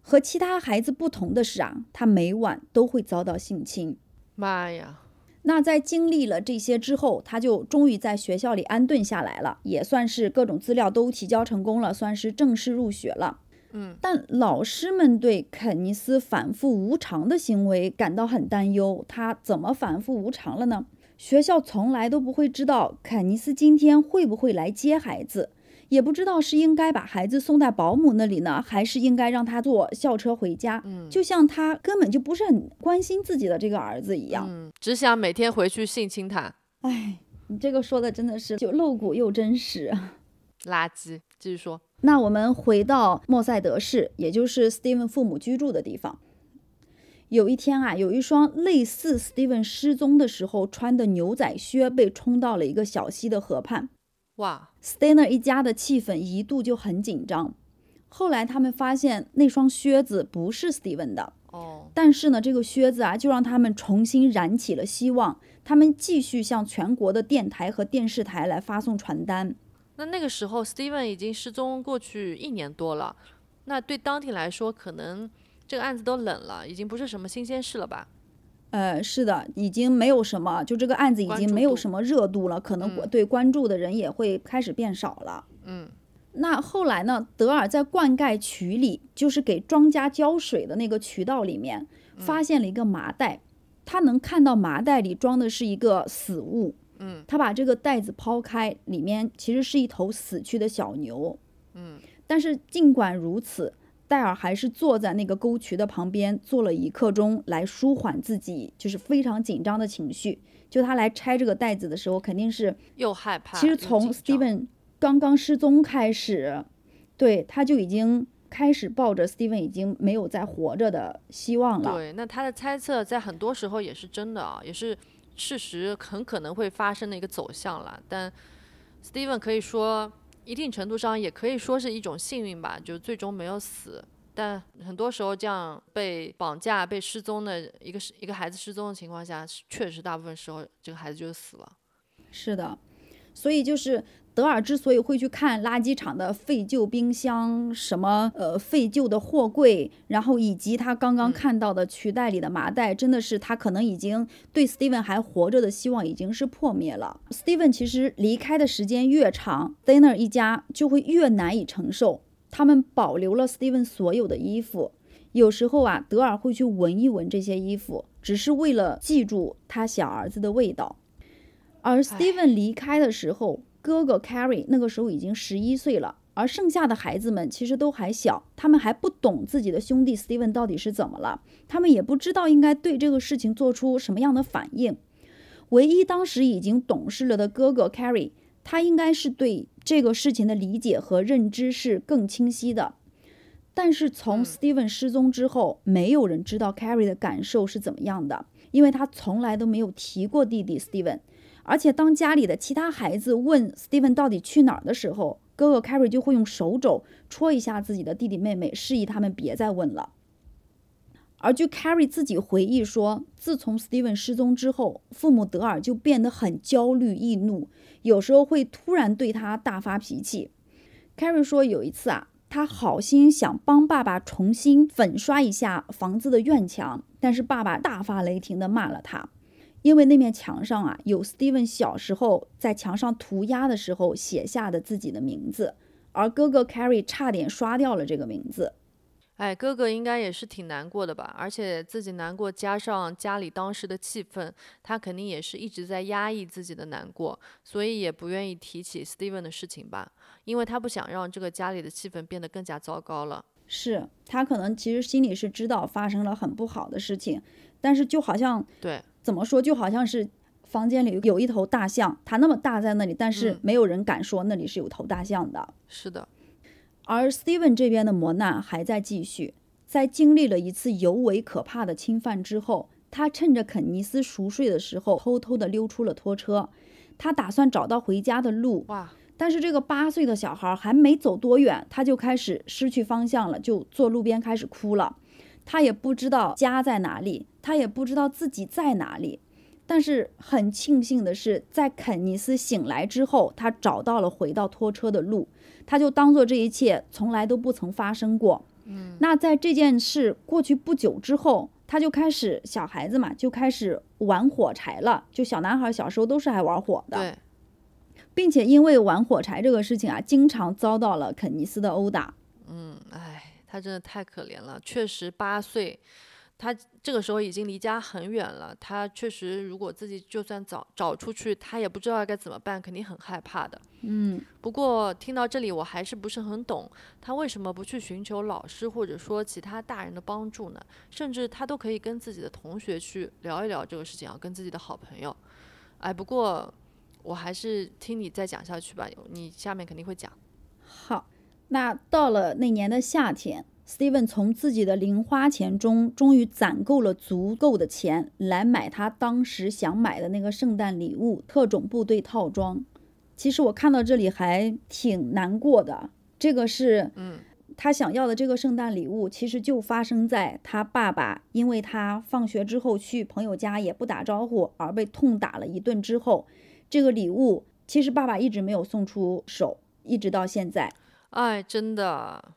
和其他孩子不同的是啊，他每晚都会遭到性侵。妈呀！那在经历了这些之后，他就终于在学校里安顿下来了，也算是各种资料都提交成功了，算是正式入学了。嗯，但老师们对肯尼斯反复无常的行为感到很担忧。他怎么反复无常了呢？学校从来都不会知道肯尼斯今天会不会来接孩子，也不知道是应该把孩子送在保姆那里呢，还是应该让他坐校车回家。嗯，就像他根本就不是很关心自己的这个儿子一样。嗯，只想每天回去性侵他。哎，你这个说的真的是就露骨又真实。垃圾，继续说。那我们回到莫塞德市，也就是 Steven 父母居住的地方。有一天啊，有一双类似 Steven 失踪的时候穿的牛仔靴被冲到了一个小溪的河畔。哇 s t a n e r 一家的气氛一度就很紧张。后来他们发现那双靴子不是 Steven 的。哦，但是呢，这个靴子啊，就让他们重新燃起了希望。他们继续向全国的电台和电视台来发送传单。那那个时候，Steven 已经失踪过去一年多了。那对当地来说，可能这个案子都冷了，已经不是什么新鲜事了吧？呃，是的，已经没有什么，就这个案子已经没有什么热度了，可能对关注的人也会开始变少了。嗯。那后来呢？德尔在灌溉渠里，就是给庄稼浇水的那个渠道里面，发现了一个麻袋。他能看到麻袋里装的是一个死物。嗯，他把这个袋子抛开，里面其实是一头死去的小牛。嗯，但是尽管如此，戴尔还是坐在那个沟渠的旁边，坐了一刻钟来舒缓自己就是非常紧张的情绪。就他来拆这个袋子的时候，肯定是又害怕。其实从 Steven 刚刚失踪开始，对他就已经开始抱着 Steven 已经没有再活着的希望了。对，那他的猜测在很多时候也是真的啊，也是。事实很可能会发生的一个走向了，但 Steven 可以说一定程度上也可以说是一种幸运吧，就最终没有死。但很多时候这样被绑架、被失踪的一个一个孩子失踪的情况下，确实大部分时候这个孩子就死了。是的，所以就是。德尔之所以会去看垃圾场的废旧冰箱，什么呃废旧的货柜，然后以及他刚刚看到的渠袋里的麻袋，真的是他可能已经对 Steven 还活着的希望已经是破灭了。Steven 其实离开的时间越长 d a n n e r 一家就会越难以承受。他们保留了 Steven 所有的衣服，有时候啊，德尔会去闻一闻这些衣服，只是为了记住他小儿子的味道。而 Steven 离开的时候。哥哥 Carrie 那个时候已经十一岁了，而剩下的孩子们其实都还小，他们还不懂自己的兄弟 Steven 到底是怎么了，他们也不知道应该对这个事情做出什么样的反应。唯一当时已经懂事了的哥哥 Carrie，他应该是对这个事情的理解和认知是更清晰的。但是从 Steven 失踪之后，没有人知道 Carrie 的感受是怎么样的，因为他从来都没有提过弟弟 Steven。而且，当家里的其他孩子问 Steven 到底去哪儿的时候，哥哥 Carrie 就会用手肘戳一下自己的弟弟妹妹，示意他们别再问了。而据 Carrie 自己回忆说，自从 Steven 失踪之后，父母德尔就变得很焦虑易怒，有时候会突然对他大发脾气。Carrie 说，有一次啊，他好心想帮爸爸重新粉刷一下房子的院墙，但是爸爸大发雷霆地骂了他。因为那面墙上啊，有 Steven 小时候在墙上涂鸦的时候写下的自己的名字，而哥哥 Carrie 差点刷掉了这个名字。哎，哥哥应该也是挺难过的吧？而且自己难过，加上家里当时的气氛，他肯定也是一直在压抑自己的难过，所以也不愿意提起 Steven 的事情吧？因为他不想让这个家里的气氛变得更加糟糕了。是他可能其实心里是知道发生了很不好的事情，但是就好像对。怎么说？就好像是房间里有一头大象，它那么大在那里，但是没有人敢说那里是有头大象的。是的。而 Steven 这边的磨难还在继续，在经历了一次尤为可怕的侵犯之后，他趁着肯尼斯熟睡的时候，偷偷的溜出了拖车。他打算找到回家的路。哇！但是这个八岁的小孩还没走多远，他就开始失去方向了，就坐路边开始哭了。他也不知道家在哪里，他也不知道自己在哪里。但是很庆幸的是，在肯尼斯醒来之后，他找到了回到拖车的路，他就当做这一切从来都不曾发生过。嗯，那在这件事过去不久之后，他就开始小孩子嘛，就开始玩火柴了。就小男孩小时候都是爱玩火的，对，并且因为玩火柴这个事情啊，经常遭到了肯尼斯的殴打。嗯，哎，他真的太可怜了，确实八岁。他这个时候已经离家很远了，他确实如果自己就算找找出去，他也不知道该怎么办，肯定很害怕的。嗯，不过听到这里，我还是不是很懂，他为什么不去寻求老师或者说其他大人的帮助呢？甚至他都可以跟自己的同学去聊一聊这个事情啊，跟自己的好朋友。哎，不过我还是听你再讲下去吧，你下面肯定会讲。好，那到了那年的夏天。Steven 从自己的零花钱中终于攒够了足够的钱来买他当时想买的那个圣诞礼物——特种部队套装。其实我看到这里还挺难过的。这个是，嗯，他想要的这个圣诞礼物，其实就发生在他爸爸因为他放学之后去朋友家也不打招呼而被痛打了一顿之后。这个礼物其实爸爸一直没有送出手，一直到现在。哎，真的。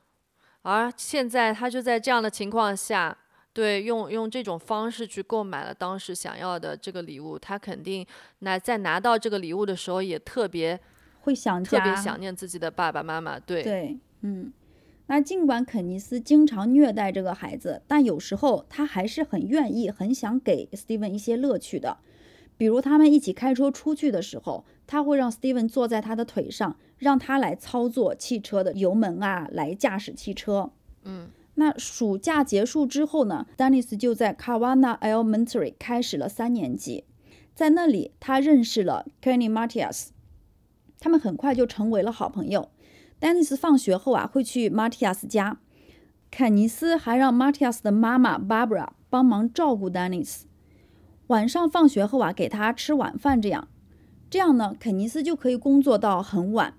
而现在他就在这样的情况下，对，用用这种方式去购买了当时想要的这个礼物，他肯定拿在拿到这个礼物的时候也特别会想特别想念自己的爸爸妈妈。对对，嗯，那尽管肯尼斯经常虐待这个孩子，但有时候他还是很愿意、很想给 Steven 一些乐趣的。比如他们一起开车出去的时候，他会让 Steven 坐在他的腿上，让他来操作汽车的油门啊，来驾驶汽车。嗯，那暑假结束之后呢，Dennis 就在 Kawana Elementary 开始了三年级，在那里他认识了 Kenny Matias，他们很快就成为了好朋友。Dennis 放学后啊会去 Matias 家，肯尼斯还让 Matias 的妈妈 Barbara 帮忙照顾 Dennis。晚上放学后啊，给他吃晚饭，这样，这样呢，肯尼斯就可以工作到很晚。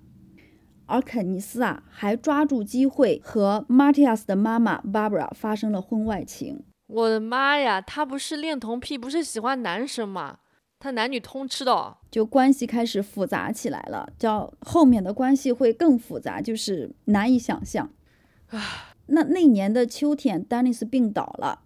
而肯尼斯啊，还抓住机会和 Matias 的妈妈 Barbara 发生了婚外情。我的妈呀，他不是恋童癖，不是喜欢男生吗？他男女通吃的，就关系开始复杂起来了。叫后面的关系会更复杂，就是难以想象。啊，那那年的秋天，Dennis 病倒了。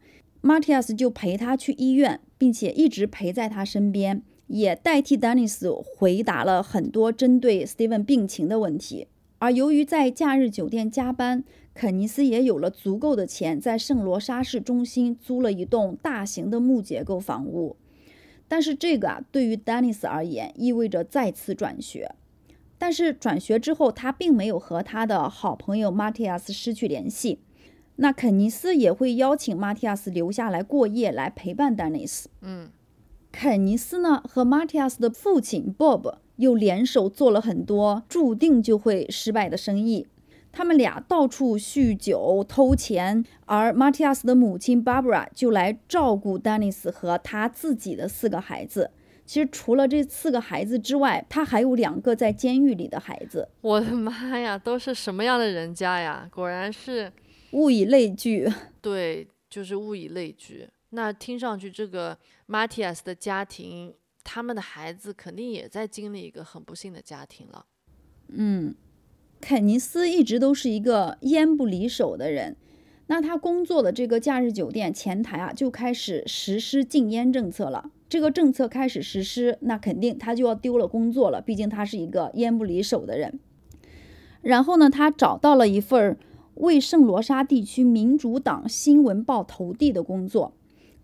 Matias 就陪他去医院，并且一直陪在他身边，也代替 Dennis 回答了很多针对 Steven 病情的问题。而由于在假日酒店加班，肯尼斯也有了足够的钱，在圣罗莎市中心租了一栋大型的木结构房屋。但是这个啊，对于 Dennis 而言意味着再次转学。但是转学之后，他并没有和他的好朋友 Matias 失去联系。那肯尼斯也会邀请马蒂亚斯留下来过夜，来陪伴丹尼斯。嗯，肯尼斯呢和马蒂亚斯的父亲 Bob 又联手做了很多注定就会失败的生意。他们俩到处酗酒、偷钱，而马蒂亚斯的母亲 Barbara 就来照顾丹尼斯和他自己的四个孩子。其实除了这四个孩子之外，他还有两个在监狱里的孩子。我的妈呀，都是什么样的人家呀？果然是。物以类聚，对，就是物以类聚。那听上去，这个 Matias 的家庭，他们的孩子肯定也在经历一个很不幸的家庭了。嗯，肯尼斯一直都是一个烟不离手的人。那他工作的这个假日酒店前台啊，就开始实施禁烟政策了。这个政策开始实施，那肯定他就要丢了工作了。毕竟他是一个烟不离手的人。然后呢，他找到了一份儿。为圣罗莎地区民主党新闻报投递的工作，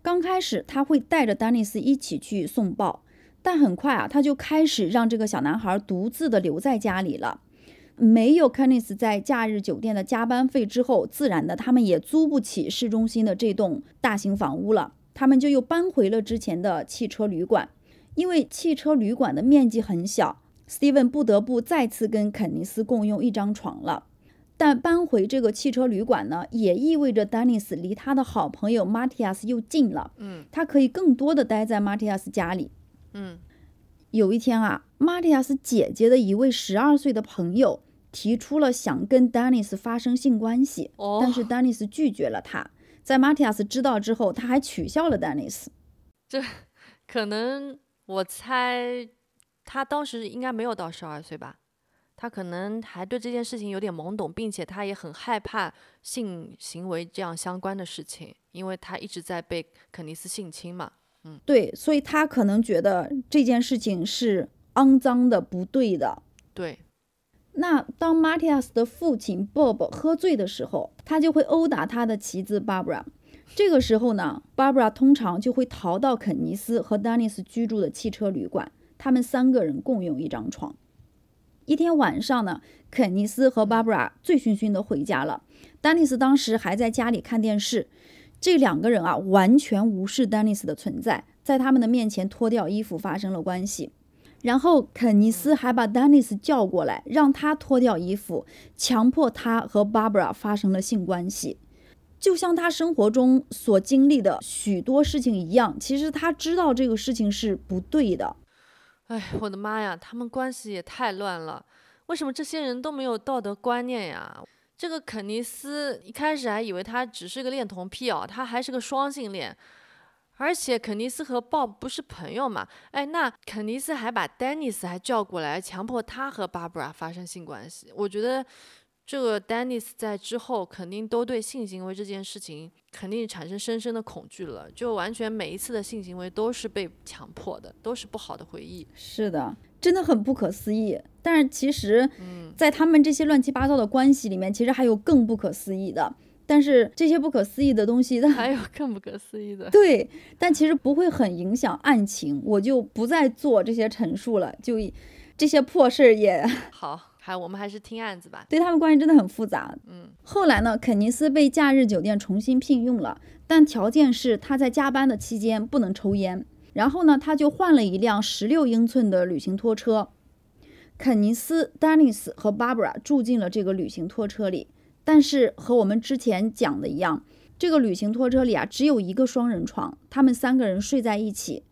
刚开始他会带着丹尼斯一起去送报，但很快啊，他就开始让这个小男孩独自的留在家里了。没有肯尼斯在假日酒店的加班费之后，自然的他们也租不起市中心的这栋大型房屋了，他们就又搬回了之前的汽车旅馆。因为汽车旅馆的面积很小，Steven 不得不再次跟肯尼斯共用一张床了。但搬回这个汽车旅馆呢，也意味着丹尼斯离他的好朋友马蒂亚斯又近了。嗯，他可以更多的待在马蒂亚斯家里。嗯，有一天啊，马蒂亚斯姐姐的一位十二岁的朋友提出了想跟丹尼斯发生性关系，但是丹尼斯拒绝了他。在马蒂亚斯知道之后，他还取笑了丹尼斯。这可能我猜他当时应该没有到十二岁吧，他可能还对这件事情有点懵懂，并且他也很害怕性行为这样相关的事情，因为他一直在被肯尼斯性侵嘛。嗯对，所以他可能觉得这件事情是肮脏的、不对的。对，那当马蒂亚斯的父亲 Bob 喝醉的时候，他就会殴打他的妻子 Barbara。这个时候呢，Barbara 通常就会逃到肯尼斯和丹尼斯居住的汽车旅馆，他们三个人共用一张床。一天晚上呢，肯尼斯和 Barbara 醉醺醺的回家了，丹尼斯当时还在家里看电视。这两个人啊，完全无视丹尼斯的存在，在他们的面前脱掉衣服发生了关系。然后肯尼斯还把丹尼斯叫过来，让他脱掉衣服，强迫他和 Barbara 发生了性关系。就像他生活中所经历的许多事情一样，其实他知道这个事情是不对的。哎，我的妈呀，他们关系也太乱了！为什么这些人都没有道德观念呀？这个肯尼斯一开始还以为他只是个恋童癖哦，他还是个双性恋，而且肯尼斯和鲍不是朋友嘛？哎，那肯尼斯还把丹尼斯还叫过来，强迫他和巴布拉发生性关系。我觉得这个丹尼斯在之后肯定都对性行为这件事情肯定产生深深的恐惧了，就完全每一次的性行为都是被强迫的，都是不好的回忆。是的，真的很不可思议。但是其实，在他们这些乱七八糟的关系里面，其实还有更不可思议的。但是这些不可思议的东西，还有更不可思议的。对，但其实不会很影响案情，我就不再做这些陈述了。就这些破事儿也好，还我们还是听案子吧。对他们关系真的很复杂。嗯，后来呢，肯尼斯被假日酒店重新聘用了，但条件是他在加班的期间不能抽烟。然后呢，他就换了一辆十六英寸的旅行拖车。肯尼斯、丹尼斯和 Barbara 住进了这个旅行拖车里，但是和我们之前讲的一样，这个旅行拖车里啊只有一个双人床，他们三个人睡在一起。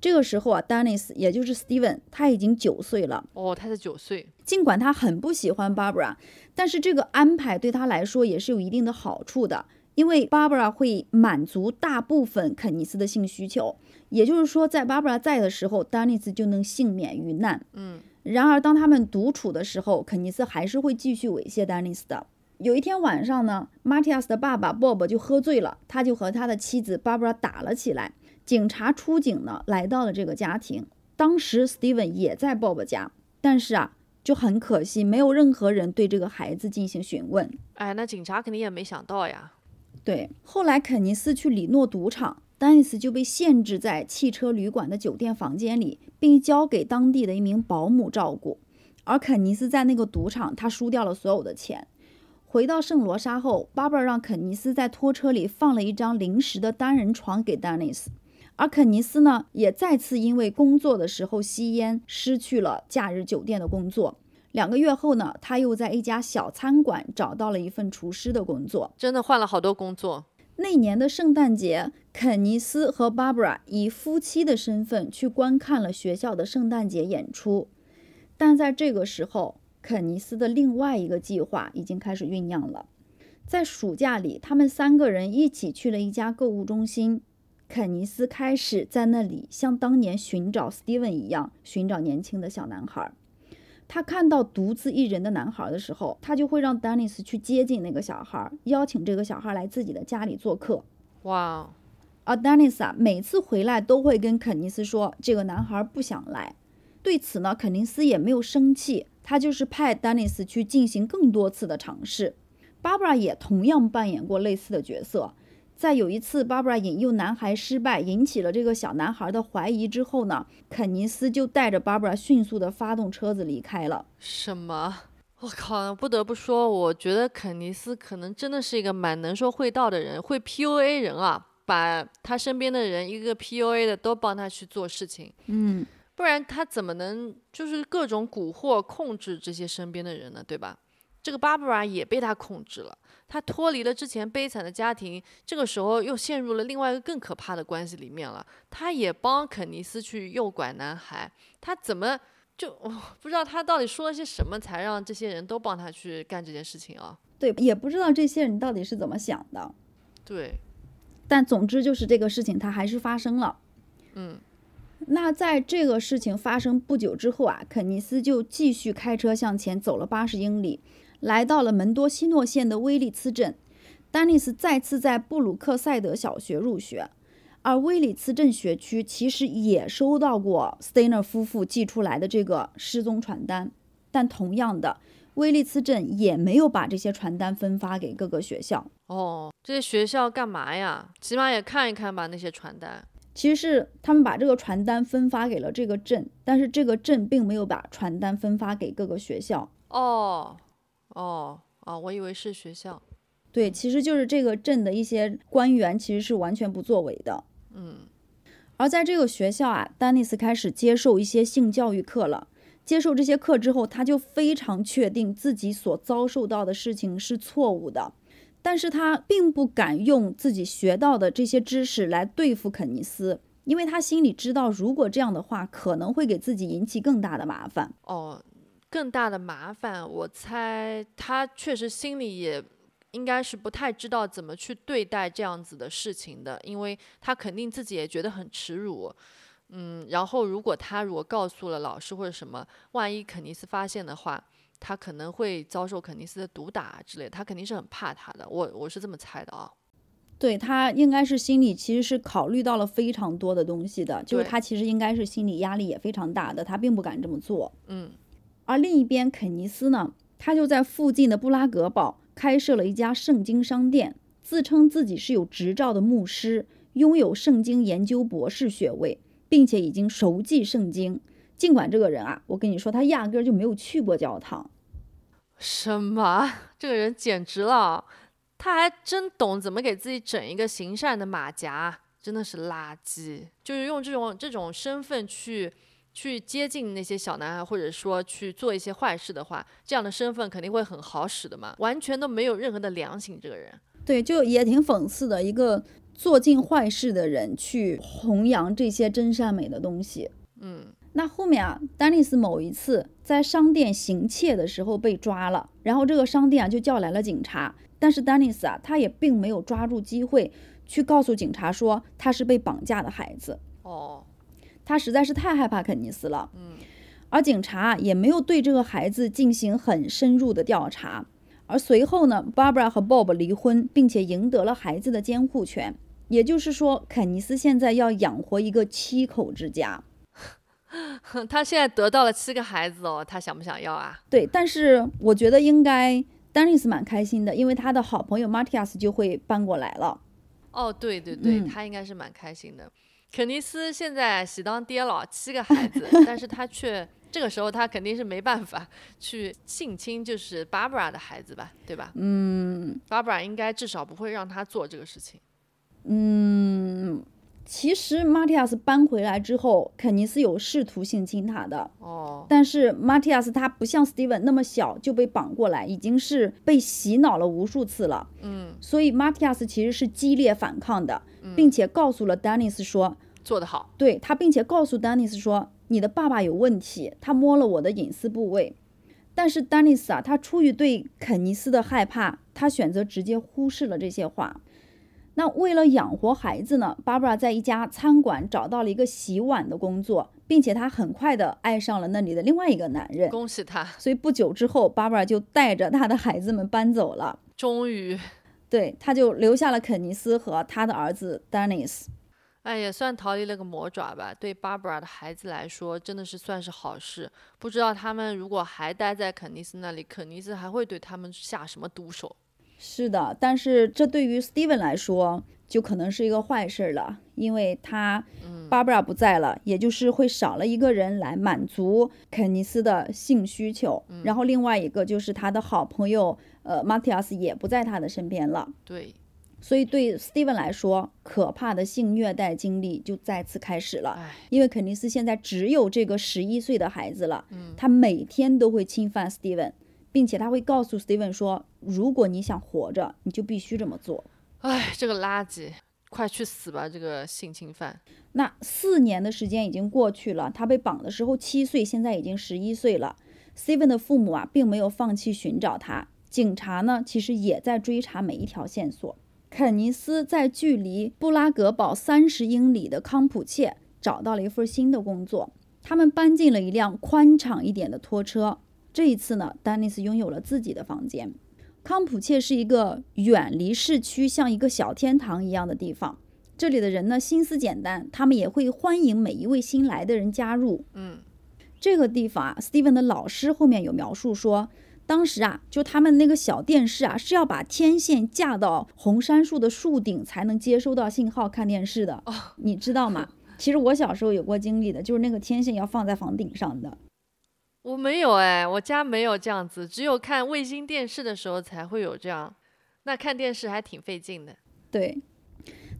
这个时候啊，丹尼斯也就是 Steven，他已经九岁了。哦，他才九岁。尽管他很不喜欢 Barbara，但是这个安排对他来说也是有一定的好处的，因为 Barbara 会满足大部分肯尼斯的性需求。也就是说，在 Barbara 在的时候，丹尼斯就能幸免于难。嗯。然而，当他们独处的时候，肯尼斯还是会继续猥亵丹尼斯的。有一天晚上呢，马蒂亚斯的爸爸 Bob 就喝醉了，他就和他的妻子 Barbara 打了起来。警察出警呢，来到了这个家庭。当时 Steven 也在 Bob 家，但是啊，就很可惜，没有任何人对这个孩子进行询问。哎，那警察肯定也没想到呀。对，后来肯尼斯去里诺赌场。丹尼斯就被限制在汽车旅馆的酒店房间里，并交给当地的一名保姆照顾。而肯尼斯在那个赌场，他输掉了所有的钱。回到圣罗莎后，巴布尔让肯尼斯在拖车里放了一张临时的单人床给丹尼斯。而肯尼斯呢，也再次因为工作的时候吸烟，失去了假日酒店的工作。两个月后呢，他又在一家小餐馆找到了一份厨师的工作。真的换了好多工作。那年的圣诞节，肯尼斯和 Barbara 以夫妻的身份去观看了学校的圣诞节演出。但在这个时候，肯尼斯的另外一个计划已经开始酝酿了。在暑假里，他们三个人一起去了一家购物中心。肯尼斯开始在那里像当年寻找 Steven 一样，寻找年轻的小男孩。他看到独自一人的男孩的时候，他就会让丹尼斯去接近那个小孩，邀请这个小孩来自己的家里做客。哇！而丹尼斯啊，每次回来都会跟肯尼斯说这个男孩不想来。对此呢，肯尼斯也没有生气，他就是派丹尼斯去进行更多次的尝试。Barbara 也同样扮演过类似的角色。在有一次，芭芭拉引诱男孩失败，引起了这个小男孩的怀疑之后呢，肯尼斯就带着芭芭拉迅速的发动车子离开了。什么？我靠！不得不说，我觉得肯尼斯可能真的是一个蛮能说会道的人，会 PUA 人啊，把他身边的人一个 PUA 的都帮他去做事情。嗯，不然他怎么能就是各种蛊惑控制这些身边的人呢？对吧？这个芭芭拉也被他控制了。他脱离了之前悲惨的家庭，这个时候又陷入了另外一个更可怕的关系里面了。他也帮肯尼斯去诱拐男孩，他怎么就不知道他到底说了些什么，才让这些人都帮他去干这件事情啊？对，也不知道这些人到底是怎么想的。对，但总之就是这个事情，它还是发生了。嗯，那在这个事情发生不久之后啊，肯尼斯就继续开车向前走了八十英里，来到了门多西诺县的威利茨镇。丹尼斯再次在布鲁克塞德小学入学，而威利茨镇学区其实也收到过 Stainer 夫妇寄出来的这个失踪传单，但同样的，威利茨镇也没有把这些传单分发给各个学校。哦，这些学校干嘛呀？起码也看一看吧，那些传单。其实是他们把这个传单分发给了这个镇，但是这个镇并没有把传单分发给各个学校。哦，哦，哦，我以为是学校。对，其实就是这个镇的一些官员其实是完全不作为的。嗯，而在这个学校啊，丹尼斯开始接受一些性教育课了。接受这些课之后，他就非常确定自己所遭受到的事情是错误的。但是他并不敢用自己学到的这些知识来对付肯尼斯，因为他心里知道，如果这样的话，可能会给自己引起更大的麻烦。哦，更大的麻烦，我猜他确实心里也应该是不太知道怎么去对待这样子的事情的，因为他肯定自己也觉得很耻辱。嗯，然后如果他如果告诉了老师或者什么，万一肯尼斯发现的话。他可能会遭受肯尼斯的毒打之类，他肯定是很怕他的。我我是这么猜的啊。对他应该是心里其实是考虑到了非常多的东西的，就是他其实应该是心理压力也非常大的，他并不敢这么做。嗯。而另一边，肯尼斯呢，他就在附近的布拉格堡开设了一家圣经商店，自称自己是有执照的牧师，拥有圣经研究博士学位，并且已经熟记圣经。尽管这个人啊，我跟你说，他压根儿就没有去过教堂。什么？这个人简直了！他还真懂怎么给自己整一个行善的马甲，真的是垃圾。就是用这种这种身份去去接近那些小男孩，或者说去做一些坏事的话，这样的身份肯定会很好使的嘛。完全都没有任何的良心，这个人。对，就也挺讽刺的，一个做尽坏事的人去弘扬这些真善美的东西。嗯。那后面啊，丹尼斯某一次在商店行窃的时候被抓了，然后这个商店啊就叫来了警察，但是丹尼斯啊他也并没有抓住机会去告诉警察说他是被绑架的孩子。哦，他实在是太害怕肯尼斯了。嗯，而警察也没有对这个孩子进行很深入的调查。而随后呢，Barbara 和 Bob 离婚，并且赢得了孩子的监护权，也就是说，肯尼斯现在要养活一个七口之家。他现在得到了七个孩子哦，他想不想要啊？对，但是我觉得应该丹尼斯蛮开心的，因为他的好朋友 Matias 就会搬过来了。哦，对对对，他应该是蛮开心的。肯尼斯现在喜当爹了，七个孩子，但是他却这个时候他肯定是没办法去性侵，就是 Barbara 的孩子吧，对吧？嗯，Barbara 应该至少不会让他做这个事情。嗯。其实马蒂亚斯搬回来之后，肯尼斯有试图性侵他的哦，但是马蒂亚斯他不像 Steven 那么小就被绑过来，已经是被洗脑了无数次了。嗯，所以马蒂亚斯其实是激烈反抗的，并且告诉了丹尼斯说做得好。对他，并且告诉丹尼斯说你的爸爸有问题，他摸了我的隐私部位。但是丹尼斯啊，他出于对肯尼斯的害怕，他选择直接忽视了这些话。那为了养活孩子呢，Barbara 在一家餐馆找到了一个洗碗的工作，并且她很快的爱上了那里的另外一个男人。恭喜他！所以不久之后，Barbara 就带着他的孩子们搬走了。终于，对，他就留下了肯尼斯和他的儿子 Dennis。哎，也算逃离了个魔爪吧。对 Barbara 的孩子来说，真的是算是好事。不知道他们如果还待在肯尼斯那里，肯尼斯还会对他们下什么毒手？是的，但是这对于 Steven 来说就可能是一个坏事了，因为他 Barbara 不在了，也就是会少了一个人来满足肯尼斯的性需求，然后另外一个就是他的好朋友呃 Matthias 也不在他的身边了。对，所以对 Steven 来说，可怕的性虐待经历就再次开始了。因为肯尼斯现在只有这个十一岁的孩子了，他每天都会侵犯 Steven。并且他会告诉 Steven 说：“如果你想活着，你就必须这么做。”哎，这个垃圾，快去死吧！这个性侵犯。那四年的时间已经过去了，他被绑的时候七岁，现在已经十一岁了。Steven 的父母啊，并没有放弃寻找他。警察呢，其实也在追查每一条线索。肯尼斯在距离布拉格堡三十英里的康普切找到了一份新的工作，他们搬进了一辆宽敞一点的拖车。这一次呢，丹尼斯拥有了自己的房间。康普切是一个远离市区、像一个小天堂一样的地方。这里的人呢，心思简单，他们也会欢迎每一位新来的人加入。嗯，这个地方啊，Steven 的老师后面有描述说，当时啊，就他们那个小电视啊，是要把天线架到红杉树的树顶才能接收到信号看电视的。哦，你知道吗？其实我小时候有过经历的，就是那个天线要放在房顶上的。我没有哎，我家没有这样子，只有看卫星电视的时候才会有这样。那看电视还挺费劲的。对，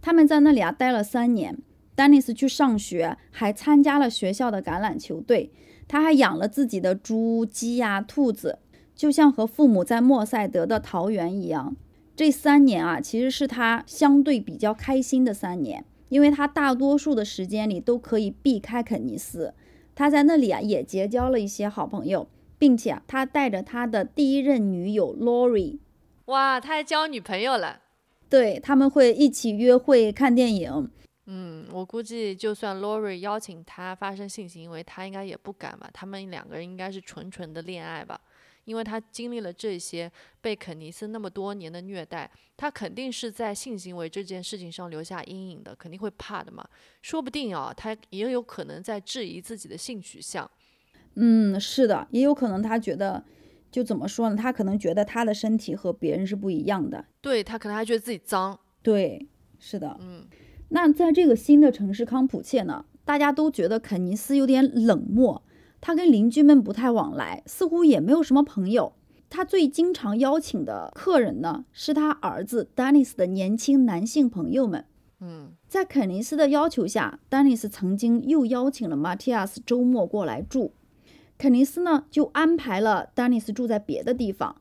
他们在那里啊待了三年。丹尼斯去上学，还参加了学校的橄榄球队。他还养了自己的猪、鸡呀、兔子，就像和父母在莫塞德的桃园一样。这三年啊，其实是他相对比较开心的三年，因为他大多数的时间里都可以避开肯尼斯。他在那里啊，也结交了一些好朋友，并且他带着他的第一任女友 Lori，哇，他还交女朋友了。对他们会一起约会、看电影。嗯，我估计就算 Lori 邀请他发生性行为，他应该也不敢吧？他们两个人应该是纯纯的恋爱吧？因为他经历了这些被肯尼斯那么多年的虐待，他肯定是在性行为这件事情上留下阴影的，肯定会怕的嘛。说不定啊，他也有可能在质疑自己的性取向。嗯，是的，也有可能他觉得，就怎么说呢？他可能觉得他的身体和别人是不一样的。对他可能还觉得自己脏。对，是的。嗯，那在这个新的城市康普切呢，大家都觉得肯尼斯有点冷漠。他跟邻居们不太往来，似乎也没有什么朋友。他最经常邀请的客人呢，是他儿子丹尼斯的年轻男性朋友们。嗯，在肯尼斯的要求下，丹尼斯曾经又邀请了马蒂亚斯周末过来住。肯尼斯呢，就安排了丹尼斯住在别的地方。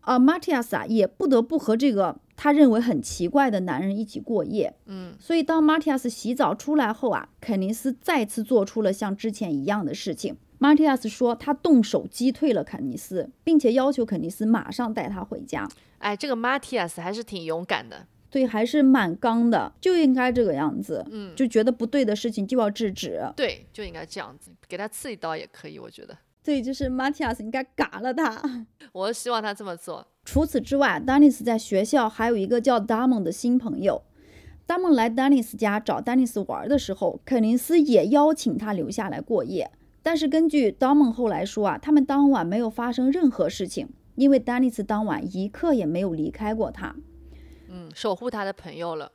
而马蒂亚斯啊，也不得不和这个他认为很奇怪的男人一起过夜。嗯，所以当马蒂亚斯洗澡出来后啊，肯尼斯再次做出了像之前一样的事情。马蒂亚斯说，他动手击退了肯尼斯，并且要求肯尼斯马上带他回家。哎，这个马蒂亚斯还是挺勇敢的，对，还是蛮刚的，就应该这个样子。嗯，就觉得不对的事情就要制止。对，就应该这样子，给他刺一刀也可以，我觉得。对，就是马蒂亚斯应该嘎了他。我希望他这么做。除此之外，丹尼斯在学校还有一个叫达蒙的新朋友。达蒙来丹尼斯家找丹尼斯玩的时候，肯尼斯也邀请他留下来过夜。但是根据 Damon 后来说啊，他们当晚没有发生任何事情，因为丹尼斯当晚一刻也没有离开过他。嗯，守护他的朋友了。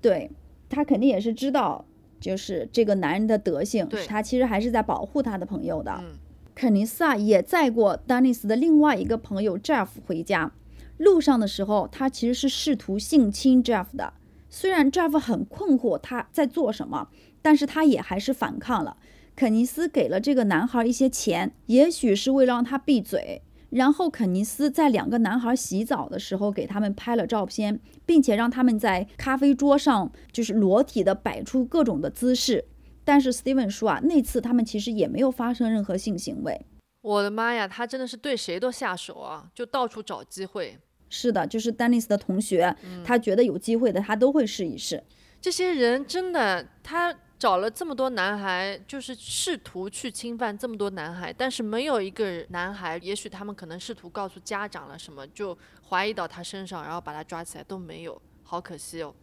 对他肯定也是知道，就是这个男人的德性，他其实还是在保护他的朋友的。嗯，肯尼斯啊也载过丹尼斯的另外一个朋友 Jeff 回家，路上的时候他其实是试图性侵 Jeff 的。虽然 Jeff 很困惑他在做什么，但是他也还是反抗了。肯尼斯给了这个男孩一些钱，也许是为了让他闭嘴。然后肯尼斯在两个男孩洗澡的时候给他们拍了照片，并且让他们在咖啡桌上就是裸体的摆出各种的姿势。但是 Steven 说啊，那次他们其实也没有发生任何性行为。我的妈呀，他真的是对谁都下手啊，就到处找机会。是的，就是丹尼斯的同学，他觉得有机会的，他都会试一试。这些人真的，他。找了这么多男孩，就是试图去侵犯这么多男孩，但是没有一个男孩，也许他们可能试图告诉家长了什么，就怀疑到他身上，然后把他抓起来都没有，好可惜哦。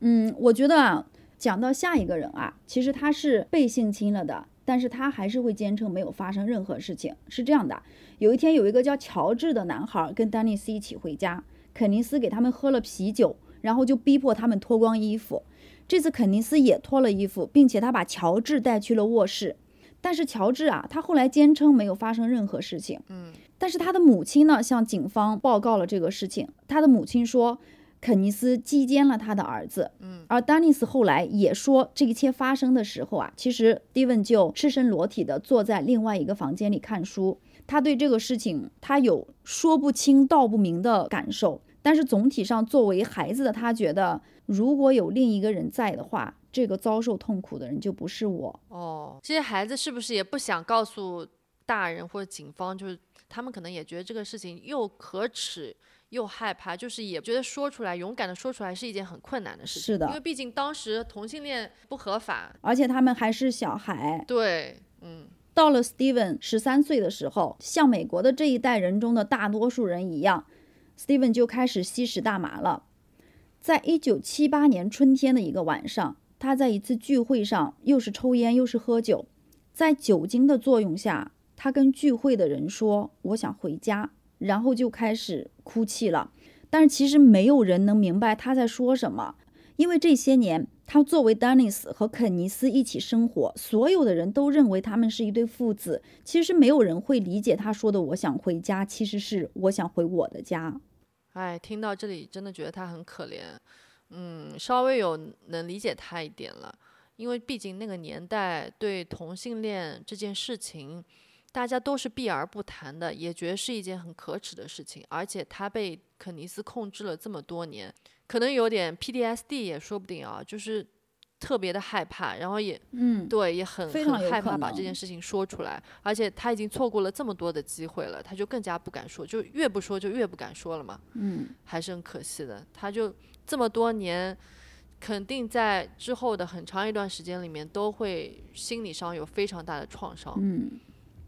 嗯，我觉得啊，讲到下一个人啊，其实他是被性侵了的，但是他还是会坚称没有发生任何事情。是这样的，有一天有一个叫乔治的男孩跟丹尼斯一起回家，肯尼斯给他们喝了啤酒，然后就逼迫他们脱光衣服。这次肯尼斯也脱了衣服，并且他把乔治带去了卧室。但是乔治啊，他后来坚称没有发生任何事情。嗯，但是他的母亲呢，向警方报告了这个事情。他的母亲说，肯尼斯击奸了他的儿子。嗯，而丹尼斯后来也说，这一切发生的时候啊，其实蒂文就赤身裸体的坐在另外一个房间里看书。他对这个事情，他有说不清道不明的感受。但是总体上，作为孩子的他觉得。如果有另一个人在的话，这个遭受痛苦的人就不是我。哦，这些孩子是不是也不想告诉大人或者警方？就是他们可能也觉得这个事情又可耻又害怕，就是也觉得说出来，勇敢的说出来是一件很困难的事情。是的因为毕竟当时同性恋不合法。而且他们还是小孩。对，嗯，到了 Steven 十三岁的时候，像美国的这一代人中的大多数人一样，Steven 就开始吸食大麻了。在一九七八年春天的一个晚上，他在一次聚会上又是抽烟又是喝酒，在酒精的作用下，他跟聚会的人说：“我想回家。”然后就开始哭泣了。但是其实没有人能明白他在说什么，因为这些年他作为丹尼斯和肯尼斯一起生活，所有的人都认为他们是一对父子。其实没有人会理解他说的“我想回家”，其实是“我想回我的家”。哎，听到这里真的觉得他很可怜，嗯，稍微有能理解他一点了，因为毕竟那个年代对同性恋这件事情，大家都是避而不谈的，也觉得是一件很可耻的事情，而且他被肯尼斯控制了这么多年，可能有点 PDSD 也说不定啊，就是特别的害怕，然后也嗯，对，也很很害怕把这件事情说出来，而且他已经错过了这么多的机会了，他就更加不敢说，就越不说就越不敢说了嘛。嗯，还是很可惜的。他就这么多年，肯定在之后的很长一段时间里面，都会心理上有非常大的创伤。嗯，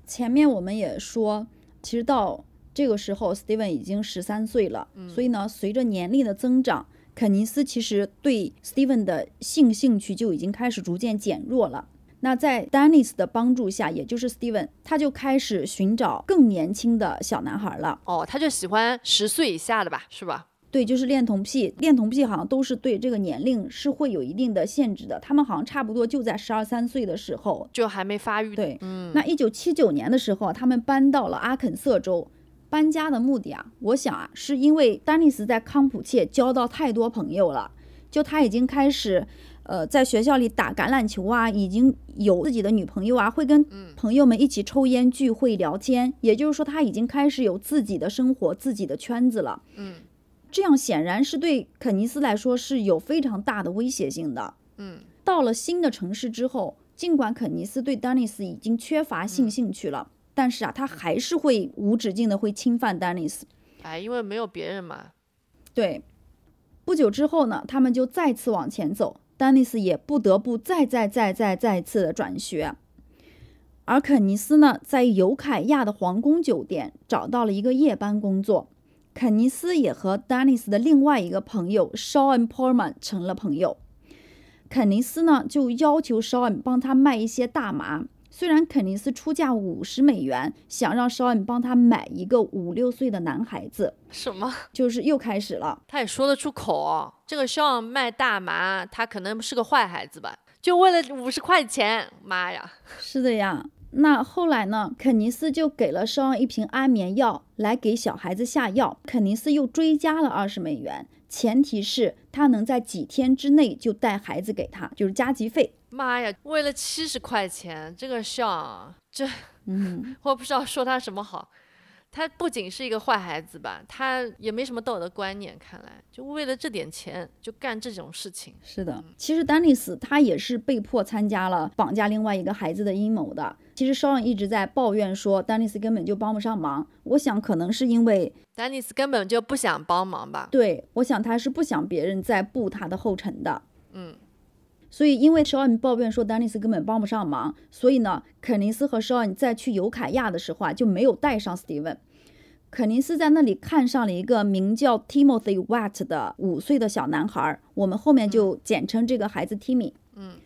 前面我们也说，其实到这个时候，Steven 已经十三岁了，所以呢，随着年龄的增长，肯尼斯其实对 Steven 的性兴趣就已经开始逐渐减弱了。那在 Dennis 的帮助下，也就是 Steven，他就开始寻找更年轻的小男孩了。哦，他就喜欢十岁以下的吧，是吧？对，就是恋童癖，恋童癖好像都是对这个年龄是会有一定的限制的。他们好像差不多就在十二三岁的时候就还没发育。，对，嗯，那一九七九年的时候啊，他们搬到了阿肯色州。搬家的目的啊，我想啊，是因为丹尼斯在康普切交到太多朋友了，就他已经开始，呃，在学校里打橄榄球啊，已经有自己的女朋友啊，会跟朋友们一起抽烟、聚会、聊天。也就是说，他已经开始有自己的生活、自己的圈子了。嗯，这样显然是对肯尼斯来说是有非常大的威胁性的。嗯，到了新的城市之后，尽管肯尼斯对丹尼斯已经缺乏性兴趣了，但是啊，他还是会无止境的会侵犯丹尼斯。哎，因为没有别人嘛。对，不久之后呢，他们就再次往前走，丹尼斯也不得不再再再再再次的转学。而肯尼斯呢，在尤凯亚的皇宫酒店找到了一个夜班工作。肯尼斯也和丹尼斯的另外一个朋友 Sean Portman 成了朋友。肯尼斯呢，就要求 Sean 帮他卖一些大麻。虽然肯尼斯出价五十美元，想让 Sean 帮他买一个五六岁的男孩子，什么？就是又开始了。他也说得出口哦。这个肖恩卖大麻，他可能是个坏孩子吧？就为了五十块钱，妈呀！是的呀。那后来呢？肯尼斯就给了肖恩一瓶安眠药来给小孩子下药。肯尼斯又追加了二十美元，前提是他能在几天之内就带孩子给他，就是加急费。妈呀！为了七十块钱，这个笑这，嗯，我不知道说他什么好。他不仅是一个坏孩子吧，他也没什么道德观念。看来就为了这点钱就干这种事情。是的。其实丹尼斯他也是被迫参加了绑架另外一个孩子的阴谋的。其实肖恩一直在抱怨说丹尼斯根本就帮不上忙。我想可能是因为丹尼斯根本就不想帮忙吧。对，我想他是不想别人再步他的后尘的。嗯。所以，因为 Sean 抱怨说丹尼斯根本帮不上忙，所以呢，肯尼斯和 Sean 在去尤凯亚的时候啊，就没有带上 Steven。肯尼斯在那里看上了一个名叫 Timothy Watt 的五岁的小男孩，我们后面就简称这个孩子 Timmy。嗯。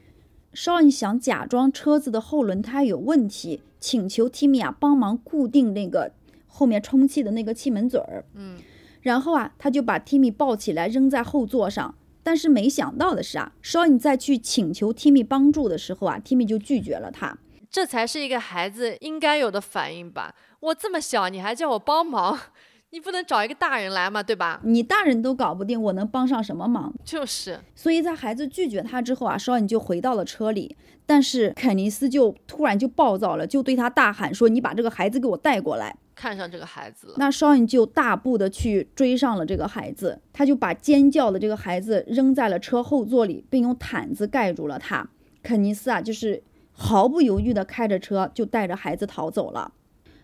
Sean 想假装车子的后轮胎有问题，请求 Timmy 啊帮忙固定那个后面充气的那个气门嘴儿。嗯。然后啊，他就把 Timmy 抱起来扔在后座上。但是没想到的是啊，Sean 在去请求 Timmy 帮助的时候啊，Timmy 就拒绝了他。这才是一个孩子应该有的反应吧？我这么小，你还叫我帮忙，你不能找一个大人来嘛，对吧？你大人都搞不定，我能帮上什么忙？就是。所以在孩子拒绝他之后啊，Sean 就回到了车里。但是肯尼斯就突然就暴躁了，就对他大喊说：“你把这个孩子给我带过来！”看上这个孩子了。那 Sean 就大步的去追上了这个孩子，他就把尖叫的这个孩子扔在了车后座里，并用毯子盖住了他。肯尼斯啊，就是毫不犹豫的开着车就带着孩子逃走了。